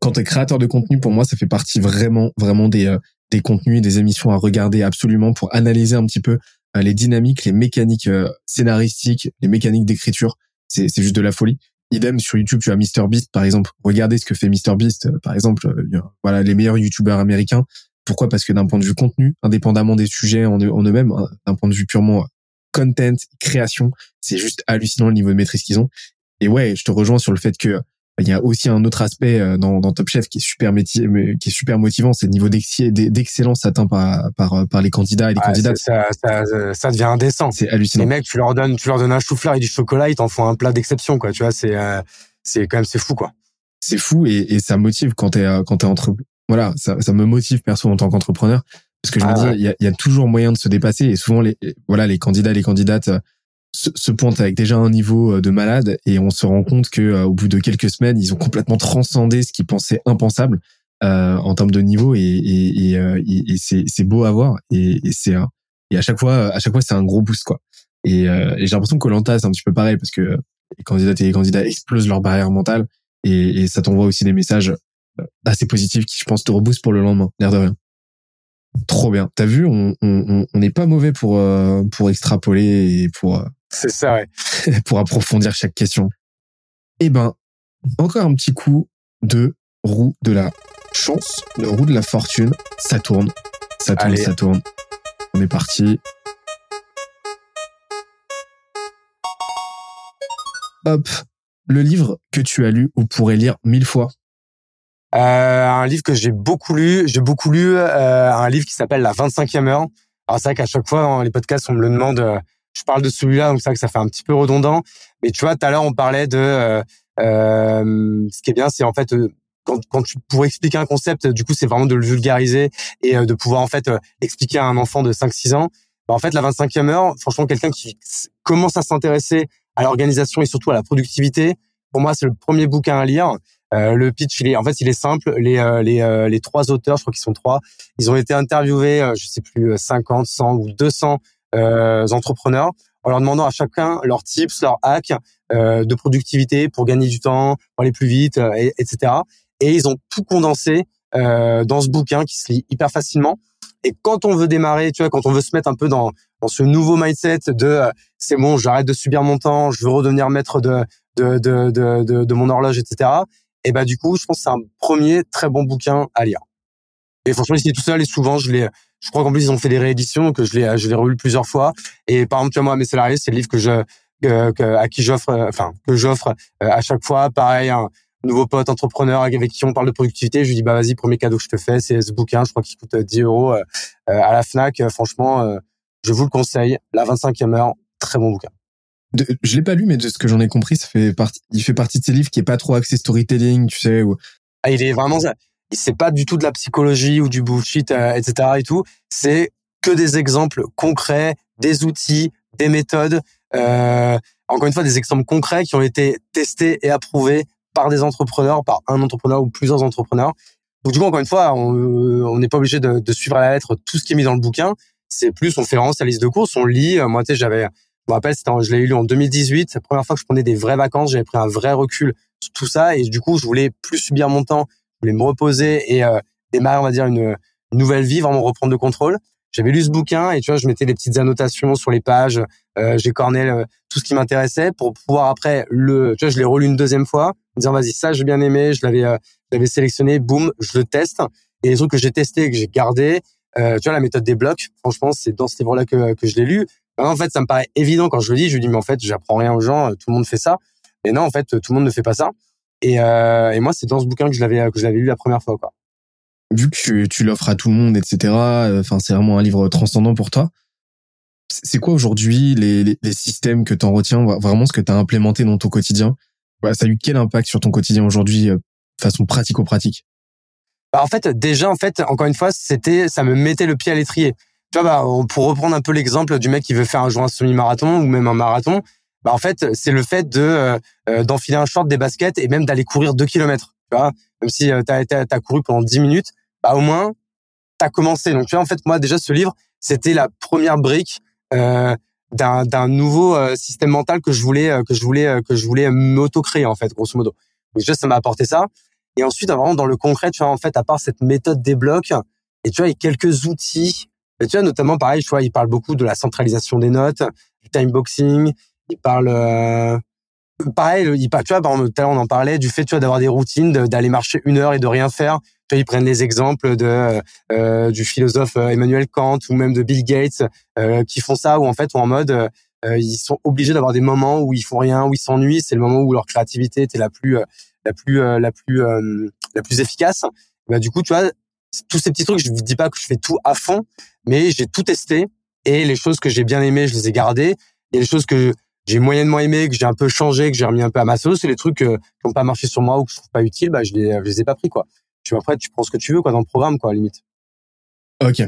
quand t'es créateur de contenu, pour moi, ça fait partie vraiment vraiment des des contenus des émissions à regarder absolument pour analyser un petit peu les dynamiques, les mécaniques scénaristiques, les mécaniques d'écriture, c'est c'est juste de la folie. Idem sur YouTube, tu as MrBeast par exemple. Regardez ce que fait MrBeast par exemple. voilà les meilleurs YouTubeurs américains. Pourquoi? Parce que d'un point de vue contenu, indépendamment des sujets en, en eux-mêmes, hein, d'un point de vue purement content, création, c'est juste hallucinant le niveau de maîtrise qu'ils ont. Et ouais, je te rejoins sur le fait que il y a aussi un autre aspect euh, dans, dans Top Chef qui est super métier, qui est super motivant, c'est le niveau d'excellence atteint par, par, par les candidats et les candidates. Ça, ça, ça, devient indécent. C'est hallucinant. Les mecs, tu leur donnes, tu leur donnes un chou-fleur et du chocolat, ils t'en font un plat d'exception, quoi. Tu vois, c'est, euh, c'est quand même, c'est fou, quoi. C'est fou et, et ça motive quand t'es, euh, quand t'es entre, voilà, ça, ça me motive perso en tant qu'entrepreneur parce que je me ah dis, il y, a, y a toujours moyen de se dépasser et souvent les, voilà, les candidats, les candidates se, se pointent avec déjà un niveau euh, de malade et on se rend compte que euh, au bout de quelques semaines, ils ont complètement transcendé ce qu'ils pensaient impensable euh, en termes de niveau et, et, et, euh, et c'est beau à voir et, et c'est et à chaque fois à chaque fois c'est un gros boost quoi. Et, j'ai l'impression que Colanta c'est un petit peu pareil parce que les candidats et les candidats explosent leur barrière mentale et, ça t'envoie aussi des messages assez positifs qui je pense te reboostent pour le lendemain, l'air de rien. Trop bien. T'as vu, on n'est on, pas mauvais pour pour extrapoler et pour c'est ça, ouais. pour approfondir chaque question. Eh ben, encore un petit coup de roue de la chance, de roue de la fortune. Ça tourne, ça tourne, ça tourne. On est parti. Hop, le livre que tu as lu ou pourrais lire mille fois. Euh, un livre que j'ai beaucoup lu. J'ai beaucoup lu euh, un livre qui s'appelle La 25e heure. Alors c'est vrai qu'à chaque fois dans les podcasts, on me le demande euh, je parle de celui-là, donc ça que ça fait un petit peu redondant. Mais tu vois, tout à l'heure, on parlait de ce qui est bien, c'est en fait quand, quand tu pour expliquer un concept, du coup, c'est vraiment de le vulgariser et de pouvoir en fait expliquer à un enfant de 5-6 ans. Bah, en fait, la 25e heure, franchement, quelqu'un qui commence à s'intéresser à l'organisation et surtout à la productivité, pour moi, c'est le premier bouquin à lire. Euh, le pitch, il est, en fait, il est simple. Les, les, les trois auteurs, je crois qu'ils sont trois, ils ont été interviewés, je sais plus, 50, 100 ou 200 euh, entrepreneurs en leur demandant à chacun leurs tips, leurs hacks euh, de productivité pour gagner du temps, pour aller plus vite, euh, et, etc. Et ils ont tout condensé euh, dans ce bouquin qui se lit hyper facilement. Et quand on veut démarrer, tu vois, quand on veut se mettre un peu dans, dans ce nouveau mindset de euh, c'est bon, j'arrête de subir mon temps, je veux redevenir maître de de de, de, de mon horloge, etc. Et bah du coup, je pense que c'est un premier très bon bouquin à lire. Et franchement, il tout seul et souvent je l'ai je crois qu'en plus ils ont fait des rééditions que je l'ai je l'ai relu plusieurs fois. Et par exemple, tu vois, moi, mes salariés, c'est le livre que je que, à qui j'offre, enfin que j'offre euh, à chaque fois. Pareil, un nouveau pote entrepreneur avec qui on parle de productivité, je lui dis bah vas-y, premier cadeau que je te fais, c'est ce bouquin. Je crois qu'il coûte 10 euros euh, euh, à la Fnac. Franchement, je vous le conseille. La 25e heure, très bon bouquin. De, je l'ai pas lu, mais de ce que j'en ai compris, il fait partie de ces livres qui est pas trop axé storytelling, tu sais. Ah, il est vraiment c'est pas du tout de la psychologie ou du bullshit, euh, etc. et tout. C'est que des exemples concrets, des outils, des méthodes. Euh, encore une fois, des exemples concrets qui ont été testés et approuvés par des entrepreneurs, par un entrepreneur ou plusieurs entrepreneurs. Donc du coup, encore une fois, on n'est pas obligé de, de, suivre à la lettre tout ce qui est mis dans le bouquin. C'est plus, on fait vraiment sa liste de courses, on lit. Euh, moi, tu sais, j'avais, je me rappelle, je l'ai lu en 2018. C'est la première fois que je prenais des vraies vacances. J'avais pris un vrai recul sur tout ça et du coup, je voulais plus subir mon temps voulais me reposer et euh, démarrer, on va dire, une, nouvelle vie, vraiment reprendre le contrôle. J'avais lu ce bouquin et tu vois, je mettais des petites annotations sur les pages. Euh, j'ai corné tout ce qui m'intéressait pour pouvoir après le. Tu vois, je l'ai relu une deuxième fois, me dire vas-y ça j'ai bien aimé, je l'avais, euh, sélectionné, boum, je le teste. Et les trucs que j'ai testés que j'ai gardés, euh, tu vois, la méthode des blocs. Franchement, c'est dans ce livre-là que, que je l'ai lu. En fait, ça me paraît évident quand je le lis. Je lui dis mais en fait, j'apprends rien aux gens. Tout le monde fait ça. Mais non, en fait, tout le monde ne fait pas ça. Et, euh, et moi, c'est dans ce bouquin que je l'avais que je l'avais lu la première fois. Quoi. Vu que tu, tu l'offres à tout le monde, etc. Euh, enfin, c'est vraiment un livre transcendant pour toi. C'est quoi aujourd'hui les, les, les, systèmes que tu en retiens, vraiment ce que tu as implémenté dans ton quotidien? Bah, Ça a eu quel impact sur ton quotidien aujourd'hui, euh, façon pratico-pratique bah, En fait, déjà, en fait, encore une fois, c'était, ça me mettait le pied à l'étrier. Tu vois, bah, pour reprendre un peu l'exemple du mec qui veut faire un joint semi-marathon ou même un marathon, bah en fait c'est le fait de euh, euh, d'enfiler un short, des baskets et même d'aller courir 2 kilomètres. Tu vois, même si euh, tu as, couru pendant 10 minutes, bah au moins tu as commencé. Donc tu vois en fait moi déjà ce livre, c'était la première brique euh, d'un nouveau système mental que je voulais que je voulais que je voulais m'auto-créer en fait grosso modo. Donc déjà ça m'a apporté ça et ensuite vraiment dans le concret, tu vois en fait à part cette méthode des blocs et tu vois a quelques outils Mais tu vois, notamment, pareil, je vois, il parle beaucoup de la centralisation des notes, du time boxing. Il parle, euh, pareil, il parle, tu vois, à l'heure, on en parlait du fait, tu vois, d'avoir des routines, d'aller marcher une heure et de rien faire. Tu vois, ils prennent les exemples de euh, du philosophe euh, Emmanuel Kant ou même de Bill Gates euh, qui font ça, ou en fait, ou en mode, euh, ils sont obligés d'avoir des moments où ils font rien, où ils s'ennuient. C'est le moment où leur créativité était la plus, la plus, la plus, la plus efficace. Bah, du coup, tu vois, tous ces petits trucs, je ne dis pas que je fais tout à fond, mais j'ai tout testé et les choses que j'ai bien aimées, je les ai gardées. Et les choses que j'ai moyennement aimées, que j'ai un peu changé, que j'ai remis un peu à ma sauce, c'est les trucs euh, qui n'ont pas marché sur moi ou que je trouve pas utiles, bah je les, je les ai pas pris quoi. Tu après, tu prends ce que tu veux quoi dans le programme quoi, limite. Ok.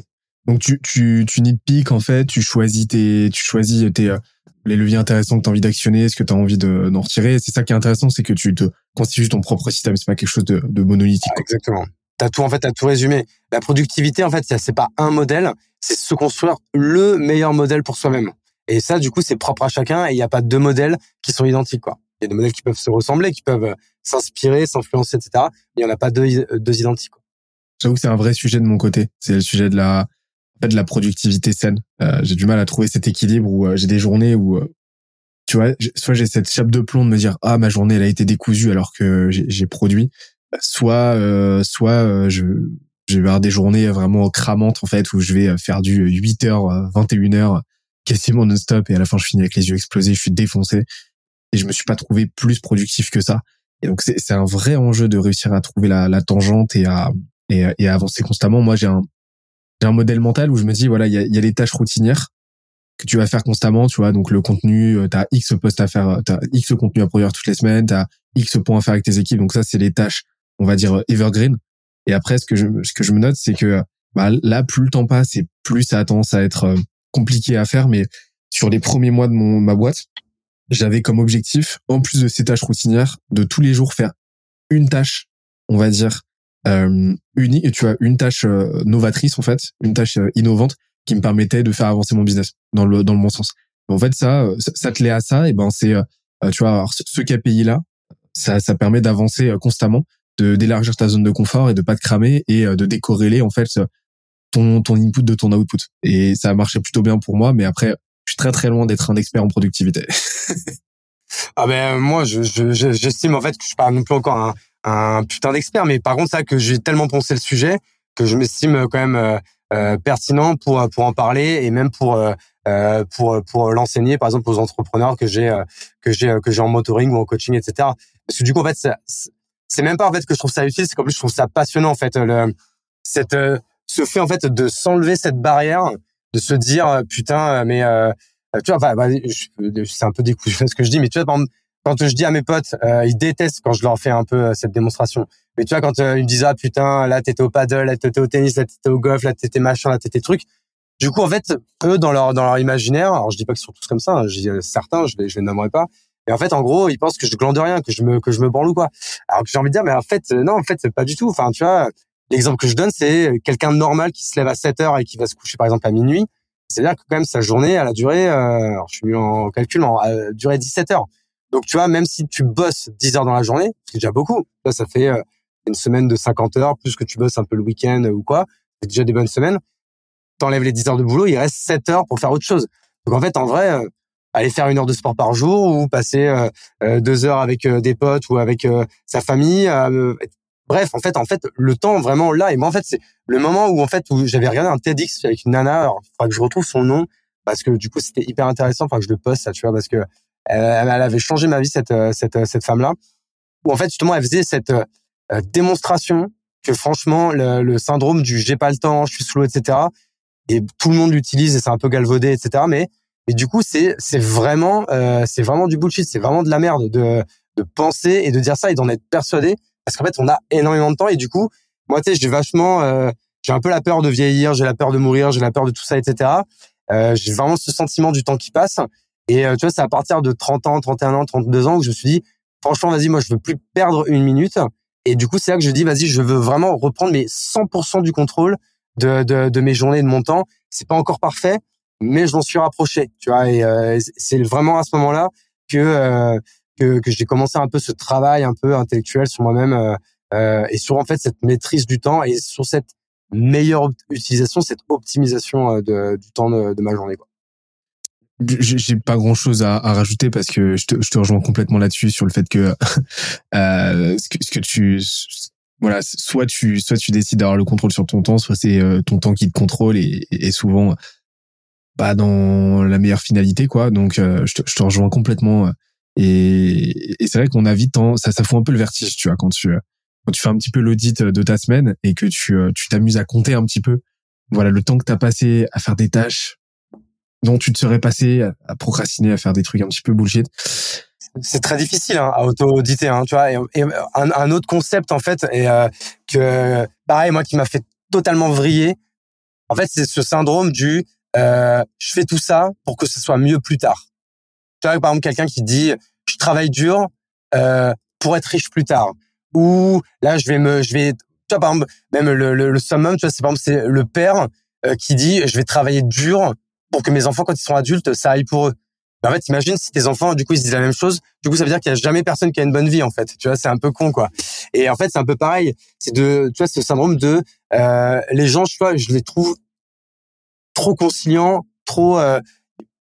Donc tu tu tu nitpick en fait, tu choisis tes tu choisis tes euh, les leviers intéressants que tu as envie d'actionner, ce que tu as envie de d'en retirer. C'est ça qui est intéressant, c'est que tu te constitues ton propre système, c'est pas quelque chose de, de monolithique. exactement. T'as tout en fait, t'as tout résumé. La productivité en fait, c'est pas un modèle, c'est se construire le meilleur modèle pour soi-même. Et ça, du coup, c'est propre à chacun et il n'y a pas deux modèles qui sont identiques, quoi. Il y a des modèles qui peuvent se ressembler, qui peuvent euh, s'inspirer, s'influencer, etc. Mais il n'y en a pas deux, deux identiques. J'avoue que c'est un vrai sujet de mon côté. C'est le sujet de la, de la productivité saine. Euh, j'ai du mal à trouver cet équilibre où euh, j'ai des journées où, tu vois, soit j'ai cette chape de plomb de me dire ah ma journée elle a été décousue alors que j'ai produit, soit soit je je vais avoir des journées vraiment cramantes en fait où je vais faire du 8h 21h quasiment non-stop et à la fin je finis avec les yeux explosés, je suis défoncé et je me suis pas trouvé plus productif que ça. Et donc c'est c'est un vrai enjeu de réussir à trouver la, la tangente et à et, et à avancer constamment. Moi j'ai un j'ai un modèle mental où je me dis voilà il y a, y a les tâches routinières que tu vas faire constamment, tu vois donc le contenu, euh, tu as X posts à faire, tu as X contenu à produire toutes les semaines, tu as X points à faire avec tes équipes. Donc ça c'est les tâches on va dire evergreen. Et après ce que je ce que je me note c'est que bah, là plus le temps passe et plus ça a tendance à être euh, compliqué à faire, mais sur les premiers mois de mon ma boîte, j'avais comme objectif, en plus de ces tâches routinières, de tous les jours faire une tâche, on va dire euh, unique, tu vois, une tâche euh, novatrice en fait, une tâche euh, innovante qui me permettait de faire avancer mon business dans le dans le bon sens. En fait, ça, euh, ça te l'est à ça, et ben c'est, tu vois, ce KPI là, ça, ça permet d'avancer constamment, de d'élargir ta zone de confort et de pas te cramer et de décorréler en fait ton, ton input de ton output. Et ça a marché plutôt bien pour moi, mais après, je suis très très loin d'être un expert en productivité. ah ben moi, je, j'estime en fait que je suis pas non plus encore un, un putain d'expert, mais par contre ça que j'ai tellement pensé le sujet que je m'estime quand même euh, euh pertinent pour pour en parler et même pour euh, euh pour pour l'enseigner par exemple aux entrepreneurs que j'ai euh, que j'ai que j'ai en motoring ou en coaching etc. Parce que du coup en fait c'est même pas en fait que je trouve ça utile, c'est qu'en plus je trouve ça passionnant en fait cette ce fait en fait de s'enlever cette barrière, de se dire euh, putain, euh, mais euh, tu vois, bah, c'est un peu décousu ce que je dis, mais tu vois, quand je dis à mes potes, ils détestent quand je leur fais un peu cette démonstration. Mais tu vois, quand ils me disent ah putain, là t'étais au paddle, là t'étais au tennis, là t'étais au golf, là t'étais machin, là t'étais truc. Du coup, en fait, eux dans leur dans leur imaginaire, alors je dis pas qu'ils sont tous comme ça, hein, certains, je les je les nommerai pas. Mais en fait, en gros, ils pensent que je glande rien, que je me que je me branle ou quoi. Alors que j'ai envie de dire, mais en fait, non, en fait, c'est pas du tout. Enfin, tu vois, L'exemple que je donne, c'est quelqu'un de normal qui se lève à 7 heures et qui va se coucher par exemple à minuit. C'est-à-dire que quand même sa journée, elle a duré, euh, je suis mis en calcul, en, a duré 17 heures. Donc tu vois, même si tu bosses 10 heures dans la journée, c'est déjà beaucoup. Ça fait euh, une semaine de 50 heures, plus que tu bosses un peu le week-end ou quoi. C'est déjà des bonnes semaines. T'enlèves les 10 heures de boulot, il reste 7 heures pour faire autre chose. Donc en fait, en vrai, euh, aller faire une heure de sport par jour ou passer euh, euh deux heures avec des potes ou avec sa famille, Bref, en fait, en fait, le temps vraiment là. Et moi, en fait, c'est le moment où en fait où j'avais regardé un TEDx avec une nana. Alors, faudra que je retrouve son nom parce que du coup, c'était hyper intéressant. Enfin, que je le poste, ça, tu vois, parce que elle, avait changé ma vie cette euh, cette euh, cette femme-là. Où en fait, justement, elle faisait cette euh, démonstration que franchement, le, le syndrome du j'ai pas le temps, je suis sous l'eau, etc. Et tout le monde l'utilise et c'est un peu galvaudé, etc. Mais mais du coup, c'est c'est vraiment c'est vraiment du bullshit, c'est vraiment de la merde de de penser et de dire ça et d'en être persuadé parce qu'en fait, on a énormément de temps et du coup, moi, tu sais, j'ai vachement, euh, j'ai un peu la peur de vieillir, j'ai la peur de mourir, j'ai la peur de tout ça, etc. Euh, j'ai vraiment ce sentiment du temps qui passe. Et euh, tu vois, c'est à partir de 30 ans, 31 ans, 32 ans que je me suis dit, franchement, vas-y, moi, je veux plus perdre une minute. Et du coup, c'est là que je dis, vas-y, je veux vraiment reprendre mes 100% du contrôle de, de, de mes journées, de mon temps. C'est pas encore parfait, mais je m'en suis rapproché, tu vois. Et euh, c'est vraiment à ce moment-là que euh, que, que j'ai commencé un peu ce travail un peu intellectuel sur moi-même euh, et sur en fait cette maîtrise du temps et sur cette meilleure utilisation, cette optimisation du temps de, ma journée. Quoi j'ai pas grand chose à, rajouter parce que je te, rejoins complètement là-dessus sur le fait que, ce que tu voilà soit tu soit tu décides d'avoir le contrôle sur ton temps soit c'est ton temps qui te contrôle et, souvent pas dans la meilleure finalité quoi donc euh, je, te, je te rejoins complètement et, et c'est vrai qu'on a vite ça ça fout un peu le vertige tu vois quand tu quand tu fais un petit peu l'audit de ta semaine et que tu tu t'amuses à compter un petit peu voilà le temps que tu as passé à faire des tâches dont tu te serais passé à, procrastiner, à faire des trucs un petit peu bullshit c'est très difficile hein, à auto-auditer, hein, tu vois. Et, un, autre concept en fait, et euh, que pareil, moi qui m'a fait totalement vriller. En fait, c'est ce syndrome du euh, je fais tout ça pour que ce soit mieux plus tard. Tu vois, par exemple, quelqu'un qui dit je travaille dur euh, pour être riche plus tard. Ou là, je vais me, je vais, tu vois, par exemple, même le, le, le summum, tu vois, c'est par exemple c'est le père euh, qui dit je vais travailler dur pour que mes enfants, quand ils sont adultes, ça aille pour eux. en fait, imagine si tes enfants, du coup, ils se disent la même chose. Du coup, ça veut dire qu'il y a jamais personne qui a une bonne vie, en fait. Tu vois, c'est un peu con, quoi. Et en fait, c'est un peu pareil. C'est de, tu vois, ce syndrome de euh, les gens, tu vois, je les trouve trop conciliants, trop, euh,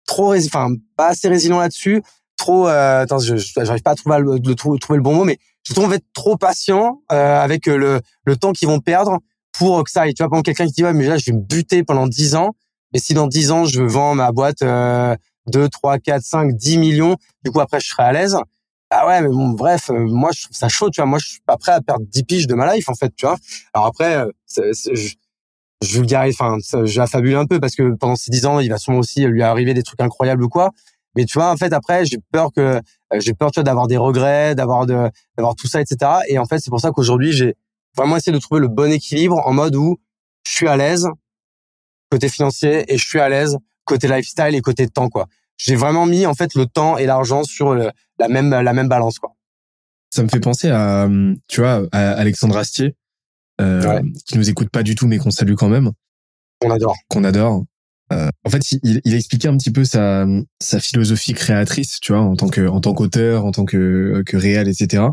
trop, enfin, pas assez résilients là-dessus. Trop, euh, attends, je j'arrive pas à trouver le, trouver le bon mot, mais je trouve fait trop patients euh, avec le, le temps qu'ils vont perdre pour que ça aille. Tu vois, par quelqu'un qui dit ouais, mais là, je vais me buter pendant dix ans et si dans 10 ans, je vends ma boîte euh, 2, 3, 4, 5, 10 millions, du coup, après, je serai à l'aise. Ah ouais, mais bon, bref, euh, moi, je trouve ça chaud, tu vois. Moi, je suis pas prêt à perdre 10 piges de ma life, en fait, tu vois. Alors après, euh, je, je vulgarise, enfin, j'affabule un peu parce que pendant ces 10 ans, il va sûrement aussi lui arriver des trucs incroyables ou quoi. Mais tu vois, en fait, après, j'ai peur que, euh, j'ai peur, tu vois, d'avoir des regrets, d'avoir de, d'avoir tout ça, etc. Et en fait, c'est pour ça qu'aujourd'hui, j'ai vraiment essayé de trouver le bon équilibre en mode où je suis à l'aise, côté financier et je suis à l'aise côté lifestyle et côté temps quoi. J'ai vraiment mis en fait le temps et l'argent sur la même la même balance quoi. Ça me fait penser à tu vois à Alexandre Astier euh, qui nous écoute pas du tout mais qu'on salue quand même. Qu'on adore. Qu'on adore. Euh, en fait, il, il a expliqué un petit peu sa, sa philosophie créatrice, tu vois, en tant que en tant qu'auteur, en tant que que réel, etc.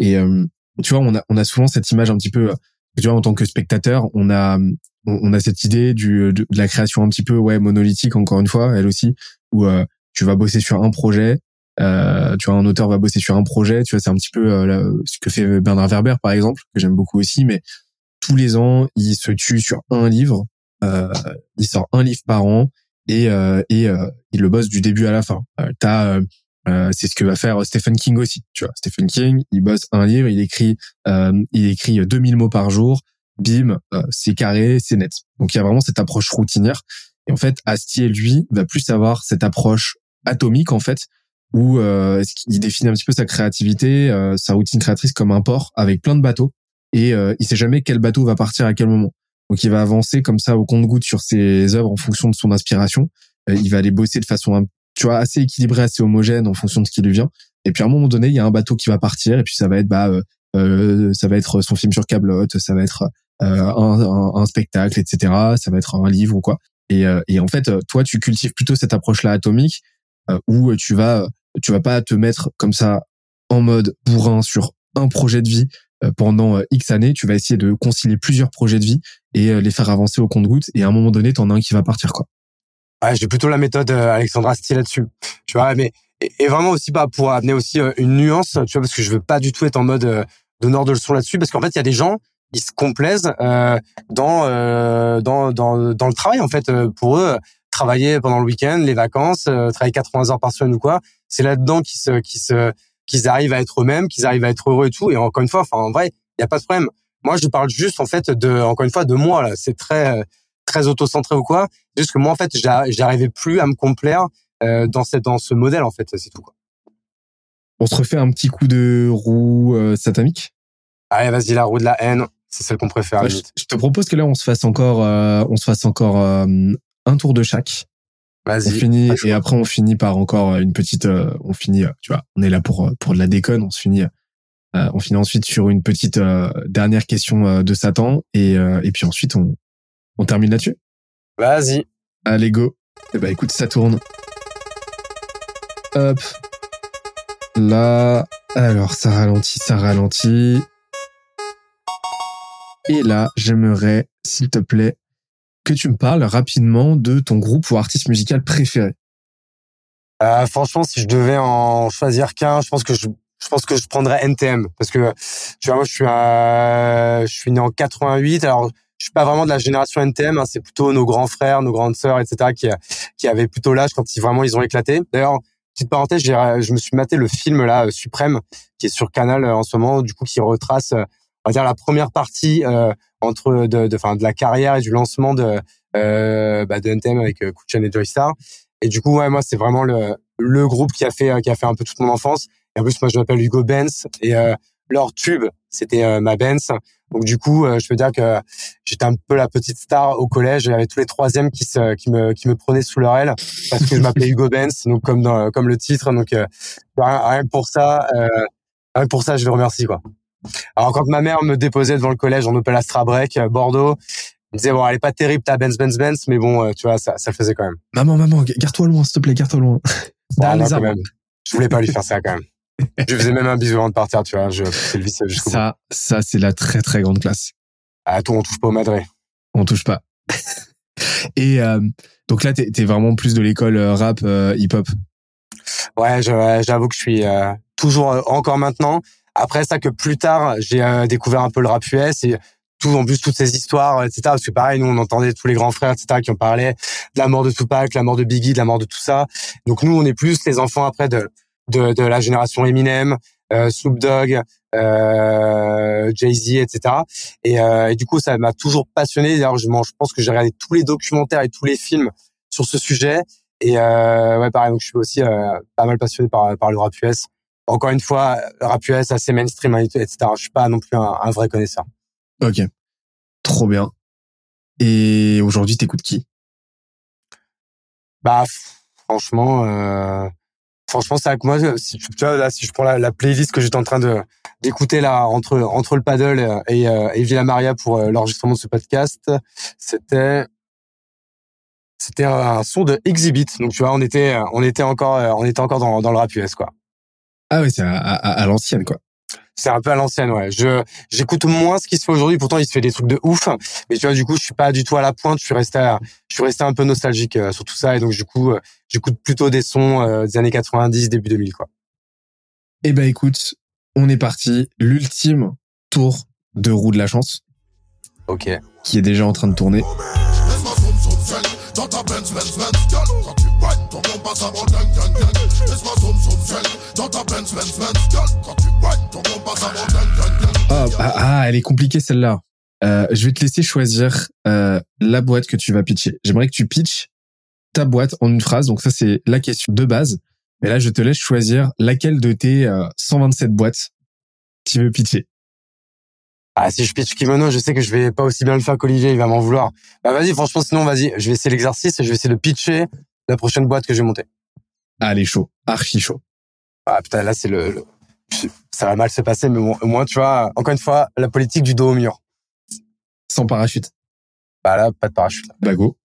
Et euh, tu vois, on a on a souvent cette image un petit peu, tu vois, en tant que spectateur, on a on, a cette idée du, de, la création un petit peu ouais monolithique encore une fois, elle aussi, où euh, tu vas bosser sur un projet, euh, tu vois un auteur va bosser sur un projet, tu vois c'est un petit peu euh, ce que fait Bernard Werber par exemple que j'aime beaucoup aussi, mais tous les ans il se tue sur un livre, euh, il sort un livre par an et et il le bosse du début à la fin. T'as c'est ce que va faire Stephen King aussi. Tu vois, Stephen King, il bosse un livre, il écrit, il écrit 2000 mots par jour bim, euh, c'est carré, c'est net. Donc il y a vraiment cette approche routinière. Et en fait, Astier, lui, va plus avoir cette approche atomique, en fait, où euh, il définit un petit peu sa créativité, euh, sa routine créatrice comme un port avec plein de bateaux. Et euh, il sait jamais quel bateau va partir à quel moment. Donc il va avancer comme ça au compte-goutte sur ses œuvres en fonction de son inspiration. il va aller bosser de façon tu vois assez équilibrée, assez homogène en fonction de ce qui lui vient. Et puis à un moment donné, il y a un bateau qui va partir et puis ça va être bah ça va être son film sur Cablotte, ça va être euh, un, un, spectacle, etc. Ça va être un livre ou quoi. Et, euh, et en fait, toi, tu cultives plutôt cette approche-là atomique euh, où tu vas, tu vas pas te mettre comme ça en mode bourrin sur un projet de vie pendant X années. Tu vas essayer de concilier plusieurs projets de vie et les faire avancer au compte-gouttes. Et à un moment donné, t'en as un qui va partir, quoi. Ouais, j'ai plutôt la méthode Alexandra Astier là-dessus. Tu vois, mais et, vraiment aussi pas pour amener aussi une nuance, tu vois, parce que je veux pas du tout être en mode donneur de leçons là-dessus, parce qu'en fait, il y a des gens ils se complaisent euh, dans, euh, dans, dans le travail en fait euh, pour eux travailler pendant le week-end les vacances euh, travailler 80 heures par semaine ou quoi c'est là-dedans qu'ils se qu'ils se qu'ils arrivent à être eux-mêmes qu'ils arrivent à être heureux et tout et encore une fois enfin en vrai il y a pas de problème moi je parle juste en fait de encore une fois de moi là c'est très très auto-centré ou quoi juste que moi en fait j'arrivais plus à me complaire euh, dans cette dans ce modèle en fait c'est tout quoi on se refait un petit coup de roue satanique? Allez, vas-y, la roue de la haine. C'est celle qu'on préfère. je, te propose que là, on se fasse encore, euh, on se fasse encore euh, un tour de chaque. Vas-y. On finit et après on finit par encore une petite. Euh, on finit, tu vois, on est là pour pour de la déconne. On se finit. on finit ensuite sur une petite dernière question de Satan et et puis ensuite on on termine là-dessus. Vas-y. Allez go. Eh ben écoute, ça tourne. Hop. Là, alors ça ralentit, ça ralentit. Et là, j'aimerais s'il te plaît, que tu me parles rapidement de ton groupe ou artiste musical préféré. Euh, franchement, si je devais en choisir qu'un, je pense que je, je pense que je prendrais NTM parce que tu vois moi je suis euh, je suis né en 88 alors je suis pas vraiment de la génération NTM hein, c'est plutôt nos grands frères nos grandes sœurs etc qui qui avaient plutôt l'âge quand ils vraiment ils ont éclaté. D'ailleurs petite parenthèse je me suis maté le film là euh, Suprême qui est sur Canal euh, en ce moment du coup qui retrace on va dire la première partie euh, entre de fin, de la carrière et du lancement de euh, bah, de avec euh, et Joystar et du coup moi c'est vraiment le le groupe qui a fait qui a fait un peu toute mon enfance et en plus, moi, je m'appelle Hugo Benz et euh, leur tube, c'était euh, ma Benz. Donc du coup, euh, je peux dire que j'étais un peu la petite star au collège. Avait tous les troisièmes qui, se, qui me qui me prenaient sous leur aile parce que je m'appelais Hugo Benz, donc comme comme le titre. Donc rien, rien pour ça, rien pour ça, je le remercie quoi. Alors quand ma mère me déposait devant le collège en Opel Astra Break Bordeaux, elle me disait bon, elle est pas terrible ta Benz Benz Benz, mais bon, tu vois, ça ça le faisait quand même. Maman, maman, garde-toi loin, s'il te plaît, garde-toi loin. Bon, non, quand même. Je voulais pas lui faire ça quand même je faisais même un bisou avant de partir, tu vois. Je le vis jusqu'au Ça, ça, c'est la très, très grande classe. Ah, toi, on touche pas au madré. On touche pas. Et euh, donc là, t'es es vraiment plus de l'école euh, rap, euh, hip-hop? Ouais, j'avoue que je suis toujours encore maintenant. Après ça, que plus tard, j'ai découvert un peu le rap US et tout en plus toutes ces histoires, etc. Parce que pareil, nous on entendait tous les grands frères, etc. qui ont parlé de la mort de Tupac, la mort de Biggie, de la mort de tout ça. Donc nous, on est plus les enfants après de de, de la génération Eminem, euh, Snoop Dogg, euh, Jay-Z, etc. Et, euh, du coup, ça m'a toujours passionné. D'ailleurs, je, je pense que j'ai regardé tous les documentaires et tous les films sur ce sujet. Et euh, ouais, pareil, donc je suis aussi euh, pas mal passionné par, par le rap US. Encore une fois, rap US assez mainstream, etc. Je suis pas non plus un, un vrai connaisseur. Ok, trop bien. Et aujourd'hui, t'écoutes qui? Bah, franchement, euh, franchement, c'est avec moi. Si tu vois, là, si je prends la, playlist que j'étais en train de d'écouter là entre entre le paddle et, euh, et Villa Maria pour euh, l'enregistrement de ce podcast, c'était c'était un son de Exhibit. Donc tu vois, on était on était encore on était encore dans dans le rap US quoi. Ah oui, c'est à, à l'ancienne quoi c'est un peu à l'ancienne, ouais. Je j'écoute moins ce qui se fait aujourd'hui. Pourtant, il se fait des trucs de ouf. Mais tu vois, du coup, je suis pas du tout à la pointe. Je suis resté, je suis resté un peu nostalgique euh, sur tout ça. Et donc, du coup, euh, j'écoute plutôt des sons euh, des années 90, début 2000, quoi. Eh ben, écoute, on est parti. L'ultime tour de roue de la chance. Ok. Qui est déjà en train de tourner. Ah, ah, ah, elle est compliquée celle-là. Euh, je vais te laisser choisir euh, la boîte que tu vas pitcher. J'aimerais que tu pitches ta boîte en une phrase. Donc ça, c'est la question de base. Mais là, je te laisse choisir laquelle de tes 127 euh, boîtes tu veux pitcher. Ah, si je pitch Kimono, je sais que je vais pas aussi bien le faire qu'Olivier, il va m'en vouloir. Bah vas-y, franchement, sinon, vas-y, je vais essayer l'exercice et je vais essayer de pitcher la prochaine boîte que je vais monter. Allez, chaud, archi chaud. Ah putain, là, c'est le, Ça va mal se passer, mais au moins, tu vois, encore une fois, la politique du dos au mur. Sans parachute. Bah là, pas de parachute. Bah go.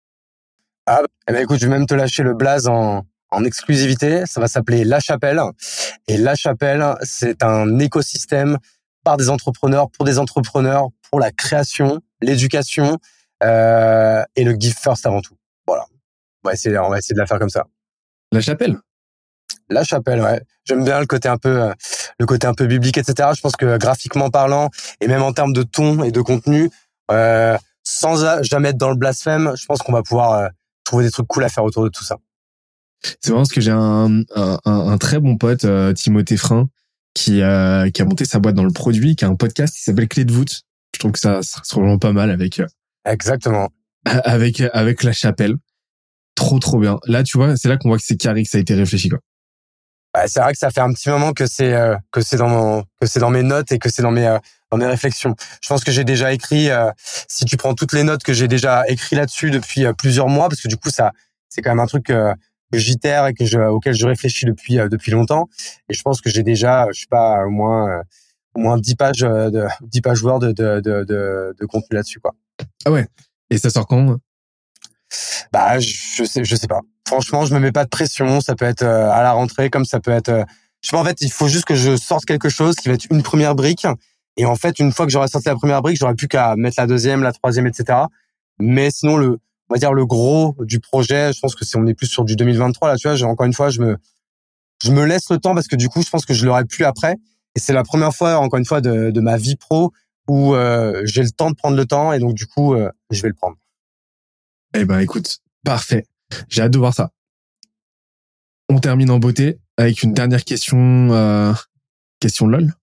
Ah, ben écoute, je vais même te lâcher le blaze en, en exclusivité. Ça va s'appeler La Chapelle. Et La Chapelle, c'est un écosystème par des entrepreneurs, pour des entrepreneurs, pour la création, l'éducation euh, et le give first avant tout. Voilà. On va essayer, on va essayer de la faire comme ça. La chapelle. La chapelle, ouais. J'aime bien le côté un peu, euh, le côté un peu biblique, etc. Je pense que graphiquement parlant et même en termes de ton et de contenu, euh, sans jamais être dans le blasphème, je pense qu'on va pouvoir euh, trouver des trucs cool à faire autour de tout ça. C'est vraiment parce que j'ai un, un, un, très bon pote, euh, Timothée Frein, qui, euh, qui a monté sa boîte dans le produit, qui a un podcast qui s'appelle Clé de voûte. Je trouve que ça, ça se vraiment pas mal avec. Euh, Exactement. Avec avec la chapelle. Trop trop bien. Là, tu vois, c'est là qu'on voit que c'est carré, que ça a été réfléchi quoi. Ouais, c'est vrai que ça fait un petit moment que c'est euh, que c'est dans mon, que c'est dans mes notes et que c'est dans mes euh, dans mes réflexions. Je pense que j'ai déjà écrit si tu prends toutes les notes que j'ai déjà écrit là-dessus depuis plusieurs mois parce que du coup ça c'est quand même un truc que j'itère et que je, auquel je réfléchis depuis euh, depuis longtemps. Et je pense que j'ai déjà, je sais pas, au moins euh, au moins 10 pages euh, de 10 pages Word de de de, de, contenu là-dessus quoi. Ah ouais. Et ça sort quand Bah je sais je sais pas. Franchement, je me mets pas de pression, ça peut être à la rentrée comme ça peut être je sais pas en fait, il faut juste que je sorte quelque chose qui va être une première brique Et en fait, une fois que j'aurais sorti la première brique, j'aurais plus qu'à mettre la deuxième, la troisième, etc. Mais sinon, le, on va dire le gros du projet, je pense que si on est plus sur du 2023 là, tu vois, encore une fois, je me, je me laisse le temps parce que du coup, je pense que je l'aurais plus après. Et c'est la première fois, encore une fois, de, de ma vie pro où euh, j'ai le temps de prendre le temps et donc du coup, euh, je vais le prendre. Eh ben, écoute, parfait. J'ai hâte de voir ça. On termine en beauté avec une dernière question, euh, question lol.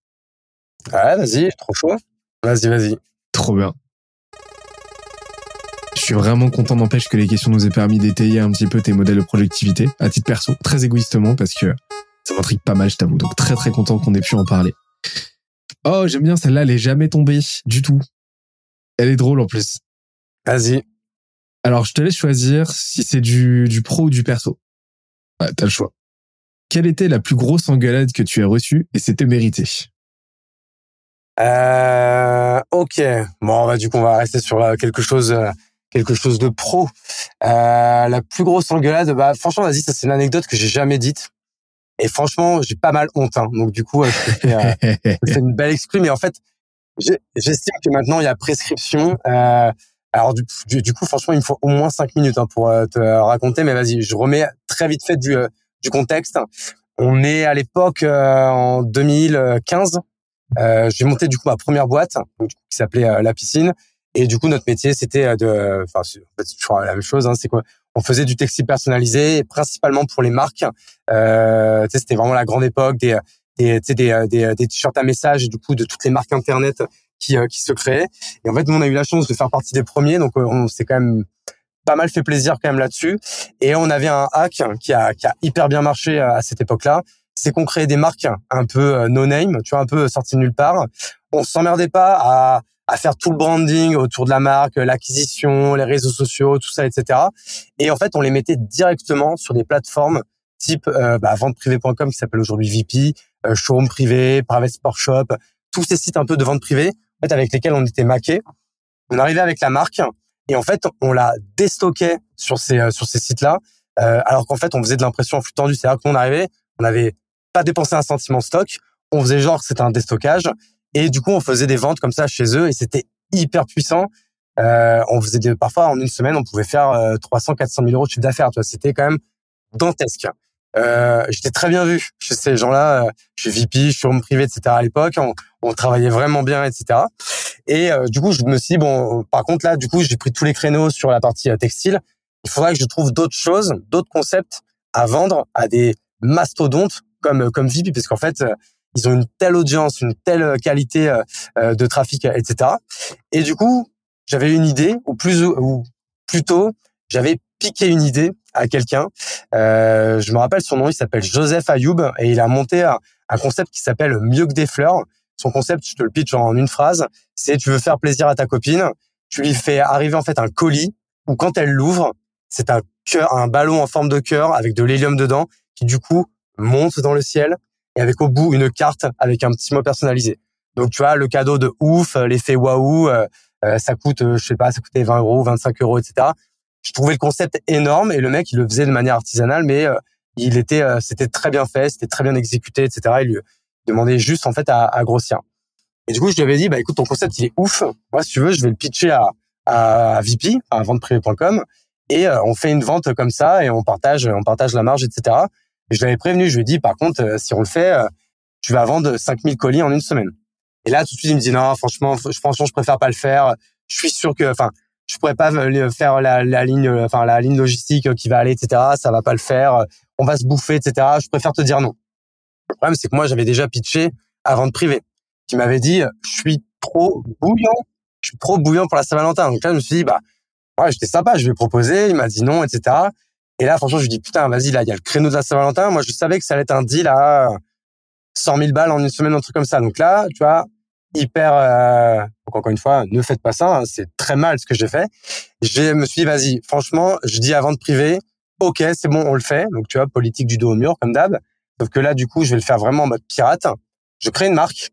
Ouais, vas-y, trop chaud. Vas-y, vas-y. Trop bien. Je suis vraiment content n'empêche que les questions nous aient permis d'étayer un petit peu tes modèles de productivité à titre perso, très égoïstement parce que ça m'intrigue pas mal, je t'avoue. Donc très très content qu'on ait pu en parler. Oh, j'aime bien celle-là, elle est jamais tombée du tout. Elle est drôle en plus. Vas-y. Alors, je te laisse choisir si c'est du, du pro ou du perso. Ouais, t'as le choix. Quelle était la plus grosse engueulade que tu as reçue et c'était mérité? Euh, Ok. Bon, bah, du coup, on va rester sur euh, quelque chose, euh, quelque chose de pro. Euh, la plus grosse engueulade, bah, franchement, vas-y, ça c'est une anecdote que j'ai jamais dite. Et franchement, j'ai pas mal honte. Hein. Donc du coup, c'est une belle exclue. Mais en fait, j'estime que maintenant il y a prescription. Euh, alors du, du, coup, franchement, il me faut au moins cinq minutes hein, pour te raconter. Mais vas-y, je remets très vite fait du, du contexte. On est à l'époque en 2015. Euh, j'ai monté du coup ma première boîte qui s'appelait La Piscine. Et du coup, notre métier, c'était de, enfin, c'est toujours la même chose. Hein, c'est quoi? On faisait du textile personnalisé, principalement pour les marques. Euh, c'était vraiment la grande époque des, des, des, des, des t-shirts à message, du coup, de toutes les marques internet qui, euh, qui se créaient. Et en fait, nous, on a eu la chance de faire partie des premiers, donc euh, on s'est quand même pas mal fait plaisir quand même là-dessus. Et on avait un hack qui a, qui a hyper bien marché euh, à cette époque-là. C'est qu'on créait des marques un peu no name, tu vois, un peu sorties de nulle part. On s'emmerdait pas à à faire tout le branding autour de la marque, l'acquisition, les réseaux sociaux, tout ça, etc. Et en fait, on les mettait directement sur des plateformes type euh, bah, venteprivée.com qui s'appelle aujourd'hui VP, euh, showroom privé, private sport shop, tous ces sites un peu de vente privée, fait, avec lesquels on était maqués. On arrivait avec la marque et en fait, on la déstockait sur ces euh, sur ces sites-là, euh, alors qu'en fait, on faisait de l'impression en flux tendu. C'est-à-dire qu'on arrivait, on n'avait pas dépensé un sentiment stock, on faisait genre que c'était un déstockage et du coup, on faisait des ventes comme ça chez eux et c'était hyper puissant. Euh, on faisait des, parfois en une semaine, on pouvait faire 300, 400 000 euros de chiffre d'affaires. C'était quand même dantesque. Euh, j'étais très bien vu chez ces gens-là. Euh, je suis VP, je suis homme privé, etc. À l'époque, on, on, travaillait vraiment bien, etc. Et euh, du coup, je me suis dit, bon, par contre là, du coup, j'ai pris tous les créneaux sur la partie euh, textile. Il faudrait que je trouve d'autres choses, d'autres concepts à vendre à des mastodontes comme comme VP, parce qu'en fait, ils ont une telle audience, une telle qualité euh, de trafic, etc. Et du coup, j'avais une idée, ou plus ou plutôt, j'avais piqué une idée à quelqu'un. Euh, je me rappelle son nom, il s'appelle Joseph Ayoub et il a monté un, un concept qui s'appelle Mieux que des fleurs. Son concept, je te le pitch en une phrase, c'est tu veux faire plaisir à ta copine, tu lui fais arriver en fait un colis où quand elle l'ouvre, c'est un cœur, un ballon en forme de cœur avec de l'hélium dedans qui du coup monte dans le ciel et avec au bout une carte avec un petit mot personnalisé. Donc tu vois le cadeau de ouf, l'effet waouh, euh, euh, ça coûte, je sais pas, ça coûtait 20 euros, 25 euros, etc. Je trouvais le concept énorme et le mec il le faisait de manière artisanale, mais euh, il était, c'était très bien fait, c'était très bien exécuté, etc. Il lui demandait juste en fait à, à, grossir. Et du coup je lui avais dit bah écoute ton concept il est ouf, moi si tu veux je vais le pitcher à, à VP, à venteprivé.com et on fait une vente comme ça et on partage, on partage la marge, etc. Et je l'avais prévenu, je lui ai dit, par contre, euh, si on le fait, euh, tu vas vendre 5000 colis en une semaine. Et là, tout de suite, il me dit, non, franchement, franchement, je préfère pas le faire. Je suis sûr que, enfin, je pourrais pas faire la, ligne, enfin, la ligne logistique qui va aller, etc. Ça va pas le faire. On va se bouffer, etc. Je préfère te dire non. Le problème, c'est que moi, j'avais déjà pitché à vente privée, qui m'avait dit, je suis trop bouillant, je suis trop bouillant pour la Saint-Valentin. Donc là, je me suis dit, bah, ouais, j'étais sympa, je vais proposer. Il m'a dit non, etc. Et là, franchement, je lui dis, putain, vas-y, là, il y a le créneau de la Saint-Valentin. Moi, je savais que ça allait être un deal à 100 000 balles en une semaine, un truc comme ça. Donc là, tu vois, hyper, euh... donc encore une fois, ne faites pas ça. Hein, c'est très mal ce que j'ai fait. Je me suis dit, vas-y, franchement, je dis à vente privée, ok, c'est bon, on le fait. Donc, tu vois, politique du dos au mur, comme d'hab. Sauf que là, du coup, je vais le faire vraiment en mode pirate. Je crée une marque.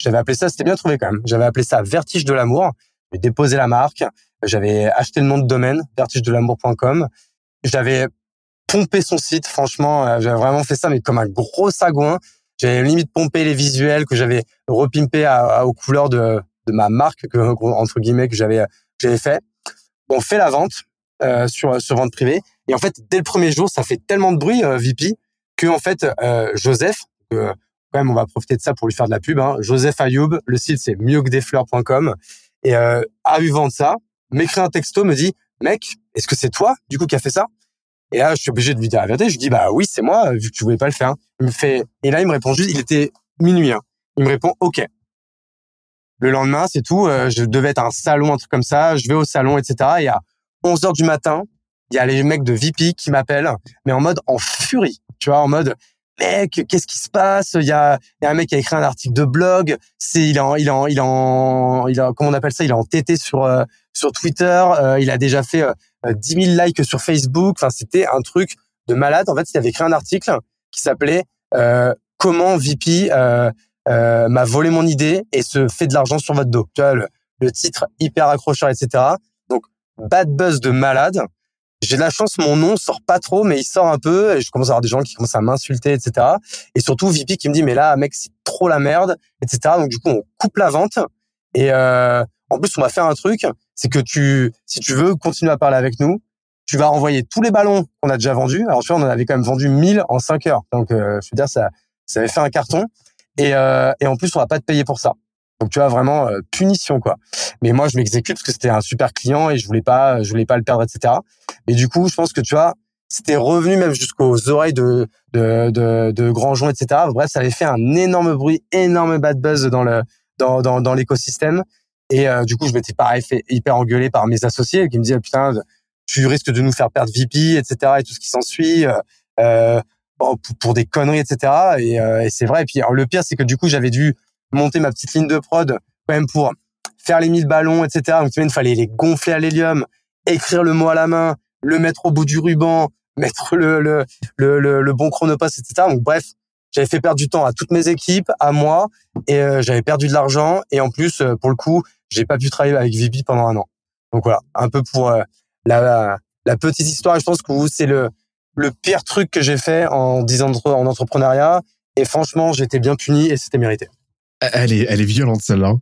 J'avais appelé ça, c'était bien trouvé quand même. J'avais appelé ça Vertige de l'amour. J'ai déposé la marque. J'avais acheté le nom de domaine, vertige-de-l'amour.com j'avais pompé son site, franchement, euh, j'avais vraiment fait ça, mais comme un gros sagouin. J'avais limite pompé les visuels que j'avais repimpé à, aux couleurs de, de ma marque que, entre guillemets que j'avais j'avais fait. On fait la vente euh, sur sur vente privée et en fait dès le premier jour ça fait tellement de bruit euh, VP que en fait euh, Joseph quand même on va profiter de ça pour lui faire de la pub. Hein, Joseph Ayoub, le site c'est mieuxquedesfleurs.com et euh, a eu vendre ça, m'écrit un texto, me dit mec est-ce que c'est toi du coup qui a fait ça? Et là, je suis obligé de lui dire la vérité. Je lui dis, bah oui, c'est moi, vu que tu voulais pas le faire. Il me fait, et là, il me répond juste, il était minuit. Hein. Il me répond, OK. Le lendemain, c'est tout. Euh, je devais être à un salon, un truc comme ça. Je vais au salon, etc. Et à 11 heures du matin, il y a les mecs de VP qui m'appellent, mais en mode en furie. Tu vois, en mode, mec, qu'est-ce qui se passe? Il y a, y a un mec qui a écrit un article de blog. C'est, il est en, il en, il en, il a, comment on appelle ça? Il est en TT sur euh, sur Twitter. Euh, il a déjà fait 10 000 likes sur Facebook. Enfin, c'était un truc de malade. En fait, il avait écrit un article qui s'appelait euh, Comment VP euh, euh, m'a volé mon idée et se fait de l'argent sur votre dos. Tu vois, le, le titre hyper accrocheur, etc. Donc, bad buzz de malade. J'ai de la chance, mon nom sort pas trop, mais il sort un peu. Et je commence à avoir des gens qui commencent à m'insulter, etc. Et surtout, VP qui me dit, mais là, mec, c'est trop la merde, etc. Donc, du coup, on coupe la vente. Et euh, en plus, on va faire un truc, c'est que tu, si tu veux continuer à parler avec nous, tu vas envoyer tous les ballons qu'on a déjà vendus. Alors tu vois, on en avait quand même vendu 1000 en 5 heures. Donc euh, je veux dire, ça, ça avait fait un carton. Et, euh, et en plus, on va pas te payer pour ça. Donc tu vois vraiment euh, punition quoi. Mais moi, je m'exécute parce que c'était un super client et je voulais pas, je voulais pas le perdre, etc. Et du coup, je pense que tu vois, c'était revenu même jusqu'aux oreilles de, de, de, de etc. Bref, ça avait fait un énorme bruit, énorme bad buzz dans le dans, dans l'écosystème. Et euh, du coup, je m'étais pareil fait hyper engueuler par mes associés qui me disaient putain, tu risques de nous faire perdre VP, etc. et tout ce qui s'ensuit. Euh, euh pour, des conneries, etc. Et, euh, et c'est vrai. Et puis alors, le pire, c'est que du coup, j'avais dû monter ma petite ligne de prod quand même pour faire les 1000 ballons, etc. Donc il fallait les gonfler à l'hélium, écrire le mot à la main, le mettre au bout du ruban, mettre le le le, le, bon chronopass, etc. Donc bref, j'avais fait perdre du temps à toutes mes équipes, à moi, et euh, j'avais perdu de l'argent. Et en plus, euh, pour le coup, j'ai pas pu travailler avec VP pendant un an. Donc voilà, un peu pour euh, la, la petite histoire. Je pense que c'est le le pire truc que j'ai fait en 10 ans en entrepreneuriat. Et franchement, j'étais bien puni et c'était mérité. Elle est, elle est violente celle-là.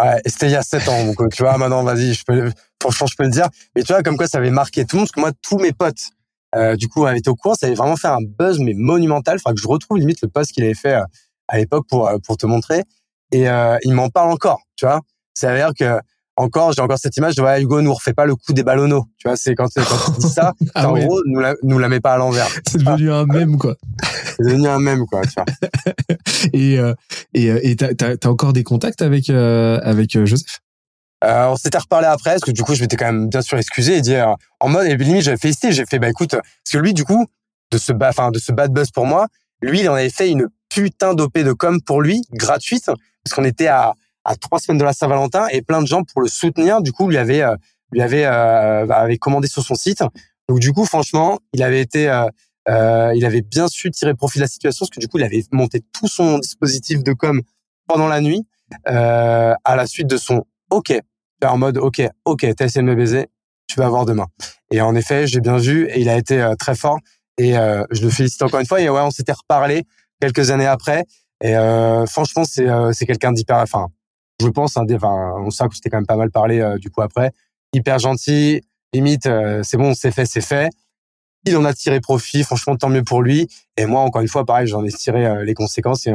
Ouais, c'était il y a 7 ans. Donc, tu vois, maintenant, vas-y, je peux, franchement, je peux le dire. Mais tu vois, comme quoi ça avait marqué tout le monde. Parce que moi, tous mes potes, euh, du coup, avaient été au courant. Ça avait vraiment fait un buzz, mais monumental. Il faudra que je retrouve limite le post qu'il avait fait euh, à l'époque pour, euh, pour te montrer. Et euh, il m'en parle encore, tu vois. C'est-à-dire que encore, j'ai encore cette image de ouais, Hugo nous refait pas le coup des ballonneaux. Tu vois, c'est quand, quand tu dis ça, ah en gros, nous la, nous la met pas à l'envers. C'est devenu un mème, quoi. c'est devenu un mème, quoi. Tu vois. et euh, et euh, et t'as, t'as, encore des contacts avec euh, avec euh, Joseph? Euh, on s'était reparlé après, parce que du coup, je m'étais quand même bien sûr excusé et dire en mode, et limite, j'avais félicité, j'ai fait, bah écoute, parce que lui, du coup, de ce, enfin, de ce bad buzz pour moi, lui, il en avait fait une putain d'OP de com pour lui, gratuite, parce qu'on était à, à trois semaines de la Saint-Valentin et plein de gens pour le soutenir, du coup, lui avait, euh, lui avait, euh, avait commandé sur son site. Donc, du coup, franchement, il avait été, euh, il avait bien su tirer profit de la situation, parce que du coup, il avait monté tout son dispositif de com pendant la nuit, à la suite de son OK, en mode OK, OK, t'as essayé de me baiser, tu vas voir demain. Et en effet, j'ai bien vu et il a été euh, très fort et euh, je le félicite encore une fois. Et ouais, on s'était reparlé quelques années après. Et euh, franchement, c'est c'est quelqu'un d'hyper, enfin, je pense, enfin, on sait que c'était quand même pas mal parlé euh, du coup après. Hyper gentil, limite, c'est bon, c'est fait, c'est fait. Il en a tiré profit, franchement, tant mieux pour lui. Et moi, encore une fois, pareil, j'en ai tiré les conséquences et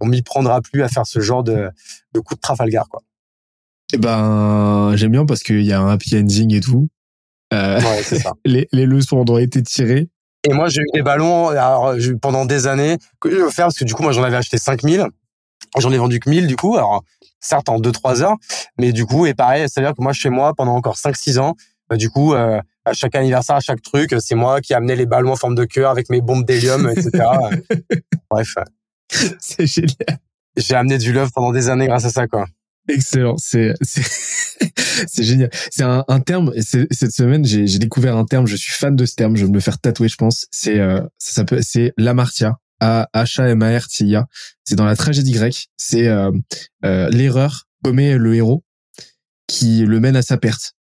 on m'y prendra plus à faire ce genre de, de coup de Trafalgar, quoi. Eh ben, j'aime bien parce qu'il y a un happy ending et tout. Euh, ouais, c'est ça. les, les leçons ont été tirées. Et moi, j'ai eu des ballons alors, pendant des années que j'ai offert parce que du coup, moi, j'en avais acheté 5000. J'en ai vendu que 1000 du coup. Alors, certes, en 2-3 heures. Mais du coup, et pareil, c'est-à-dire que moi, chez moi, pendant encore 5-6 ans, bah, du coup, euh, à chaque anniversaire, à chaque truc, c'est moi qui amenais les ballons en forme de cœur avec mes bombes d'hélium, etc. Bref. C'est génial. J'ai amené du love pendant des années grâce à ça, quoi. Excellent, c'est c'est génial. C'est un, un terme. Cette semaine, j'ai découvert un terme. Je suis fan de ce terme. Je vais me le faire tatouer, je pense. C'est euh, ça peut c'est l'amartia. A H A M A R T I A. C'est dans la tragédie grecque. C'est euh, euh, l'erreur commet le héros qui le mène à sa perte.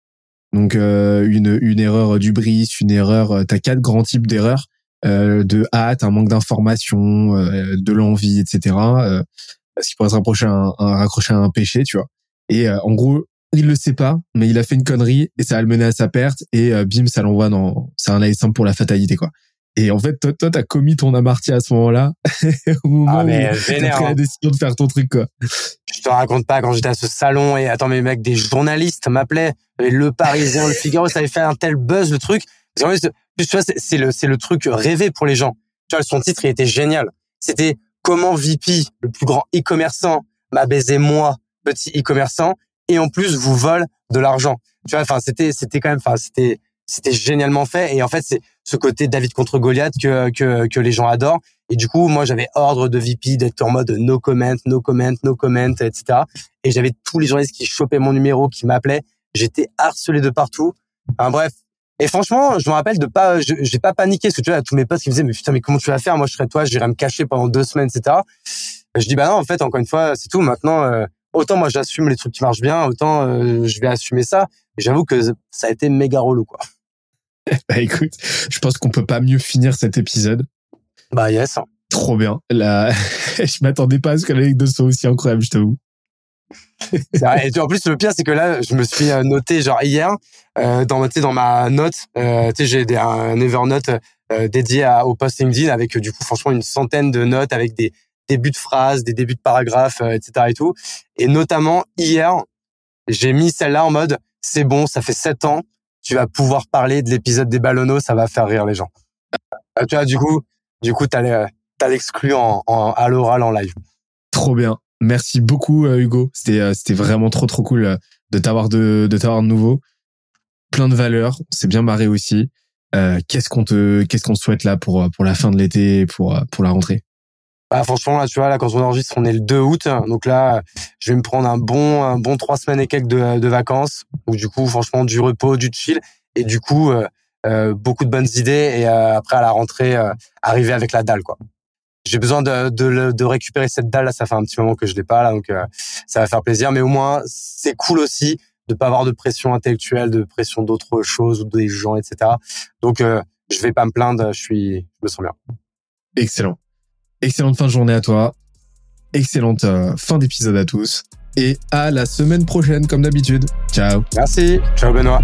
Donc euh, une une erreur du bris, une erreur. T'as quatre grands types d'erreurs. de hâte, un manque d'information, de l'envie, etc. parce qu'il pourrait se rapprocher un, un, raccrocher à un péché, tu vois. Et en gros, il le sait pas, mais il a fait une connerie et ça a le mené à sa perte et bim, ça l'envoie dans, c'est un simple pour la fatalité, quoi. Et en fait, toi, toi, t'as commis ton amartya à ce moment-là, au moment ah, mais où t'as pris la hein. décision de faire ton truc, quoi. Je te raconte pas quand j'étais à ce salon et attends, mes mecs, des journalistes m'appelaient, le Parisien, le Figaro, ça avait fait un tel buzz le truc. Parce que, tu vois, c'est le, c'est le truc rêvé pour les gens. Tu vois, son titre, il était génial. C'était comment VP, le plus grand e-commerçant, m'a baisé moi, petit e-commerçant, et en plus vous vole de l'argent. Tu vois, enfin, c'était, c'était quand même, enfin, c'était, c'était génialement fait. Et en fait, c'est ce côté David contre Goliath que, que, que les gens adorent. Et du coup, moi, j'avais ordre de VP d'être en mode no comment, no comment, no comment, etc. Et j'avais tous les journalistes qui chopaient mon numéro, qui m'appelaient. J'étais harcelé de partout. Enfin, bref. Et franchement, je me rappelle de pas, j'ai pas paniqué parce que tu vois, tous mes potes qui me disaient, mais putain, mais comment tu vas faire? Moi, je serais toi, j'irais me cacher pendant deux semaines, etc. Je dis, bah non, en fait, encore une fois, c'est tout. Maintenant, euh, autant moi, j'assume les trucs qui marchent bien, autant euh, je vais assumer ça. J'avoue que ça a été méga relou, quoi. bah écoute, je pense qu'on peut pas mieux finir cet épisode. Bah yes. Trop bien. Là, je m'attendais pas à ce que l'anecdote soit aussi incroyable, je t'avoue. et en plus, le pire, c'est que là, je me suis euh, noté, genre hier, euh, dans, dans ma note, euh, tu sais, j'ai un Evernote euh, dédié à, au post LinkedIn avec, du coup, franchement, une centaine de notes avec des débuts de phrases, des débuts de paragraphes, etc. et tout. Et notamment, hier, j'ai mis celle-là en mode, c'est bon, ça fait sept ans, tu vas pouvoir parler de l'épisode des ballonneaux, ça va faire rire les gens. Euh, tu vois, du coup, du coup, t'as l'exclu en, en, à l'oral en live. Trop bien. Merci beaucoup euh, Hugo. C'était euh, c'était vraiment trop trop cool de t'avoir de t'avoir de nouveau. Plein de valeurs. C'est bien marré aussi. qu'est-ce qu'on te qu'est-ce qu'on souhaite là pour pour la fin de l'été pour pour la rentrée? Bah, franchement, là, tu vois, là, quand on enregistre, on est le 2 août. Donc là, je vais me prendre un bon, un bon trois semaines et quelques de, vacances. Ou du coup, franchement, du repos, du chill. Et du coup, euh, euh beaucoup de bonnes idées. Et euh, après, à la rentrée, euh, arriver avec la dalle, quoi. J'ai besoin de, de, de, récupérer cette dalle. Ça fait un petit moment que je l'ai pas, là. Donc, ça va faire plaisir. Mais au moins, c'est cool aussi de pas avoir de pression intellectuelle, de pression d'autres choses ou des gens, etc. Donc, je vais pas me plaindre. Je suis, je me sens bien. Excellent. Excellente fin de journée à toi. Excellente euh, fin d'épisode à tous. Et à la semaine prochaine, comme d'habitude. Ciao. Merci. Ciao, Benoît.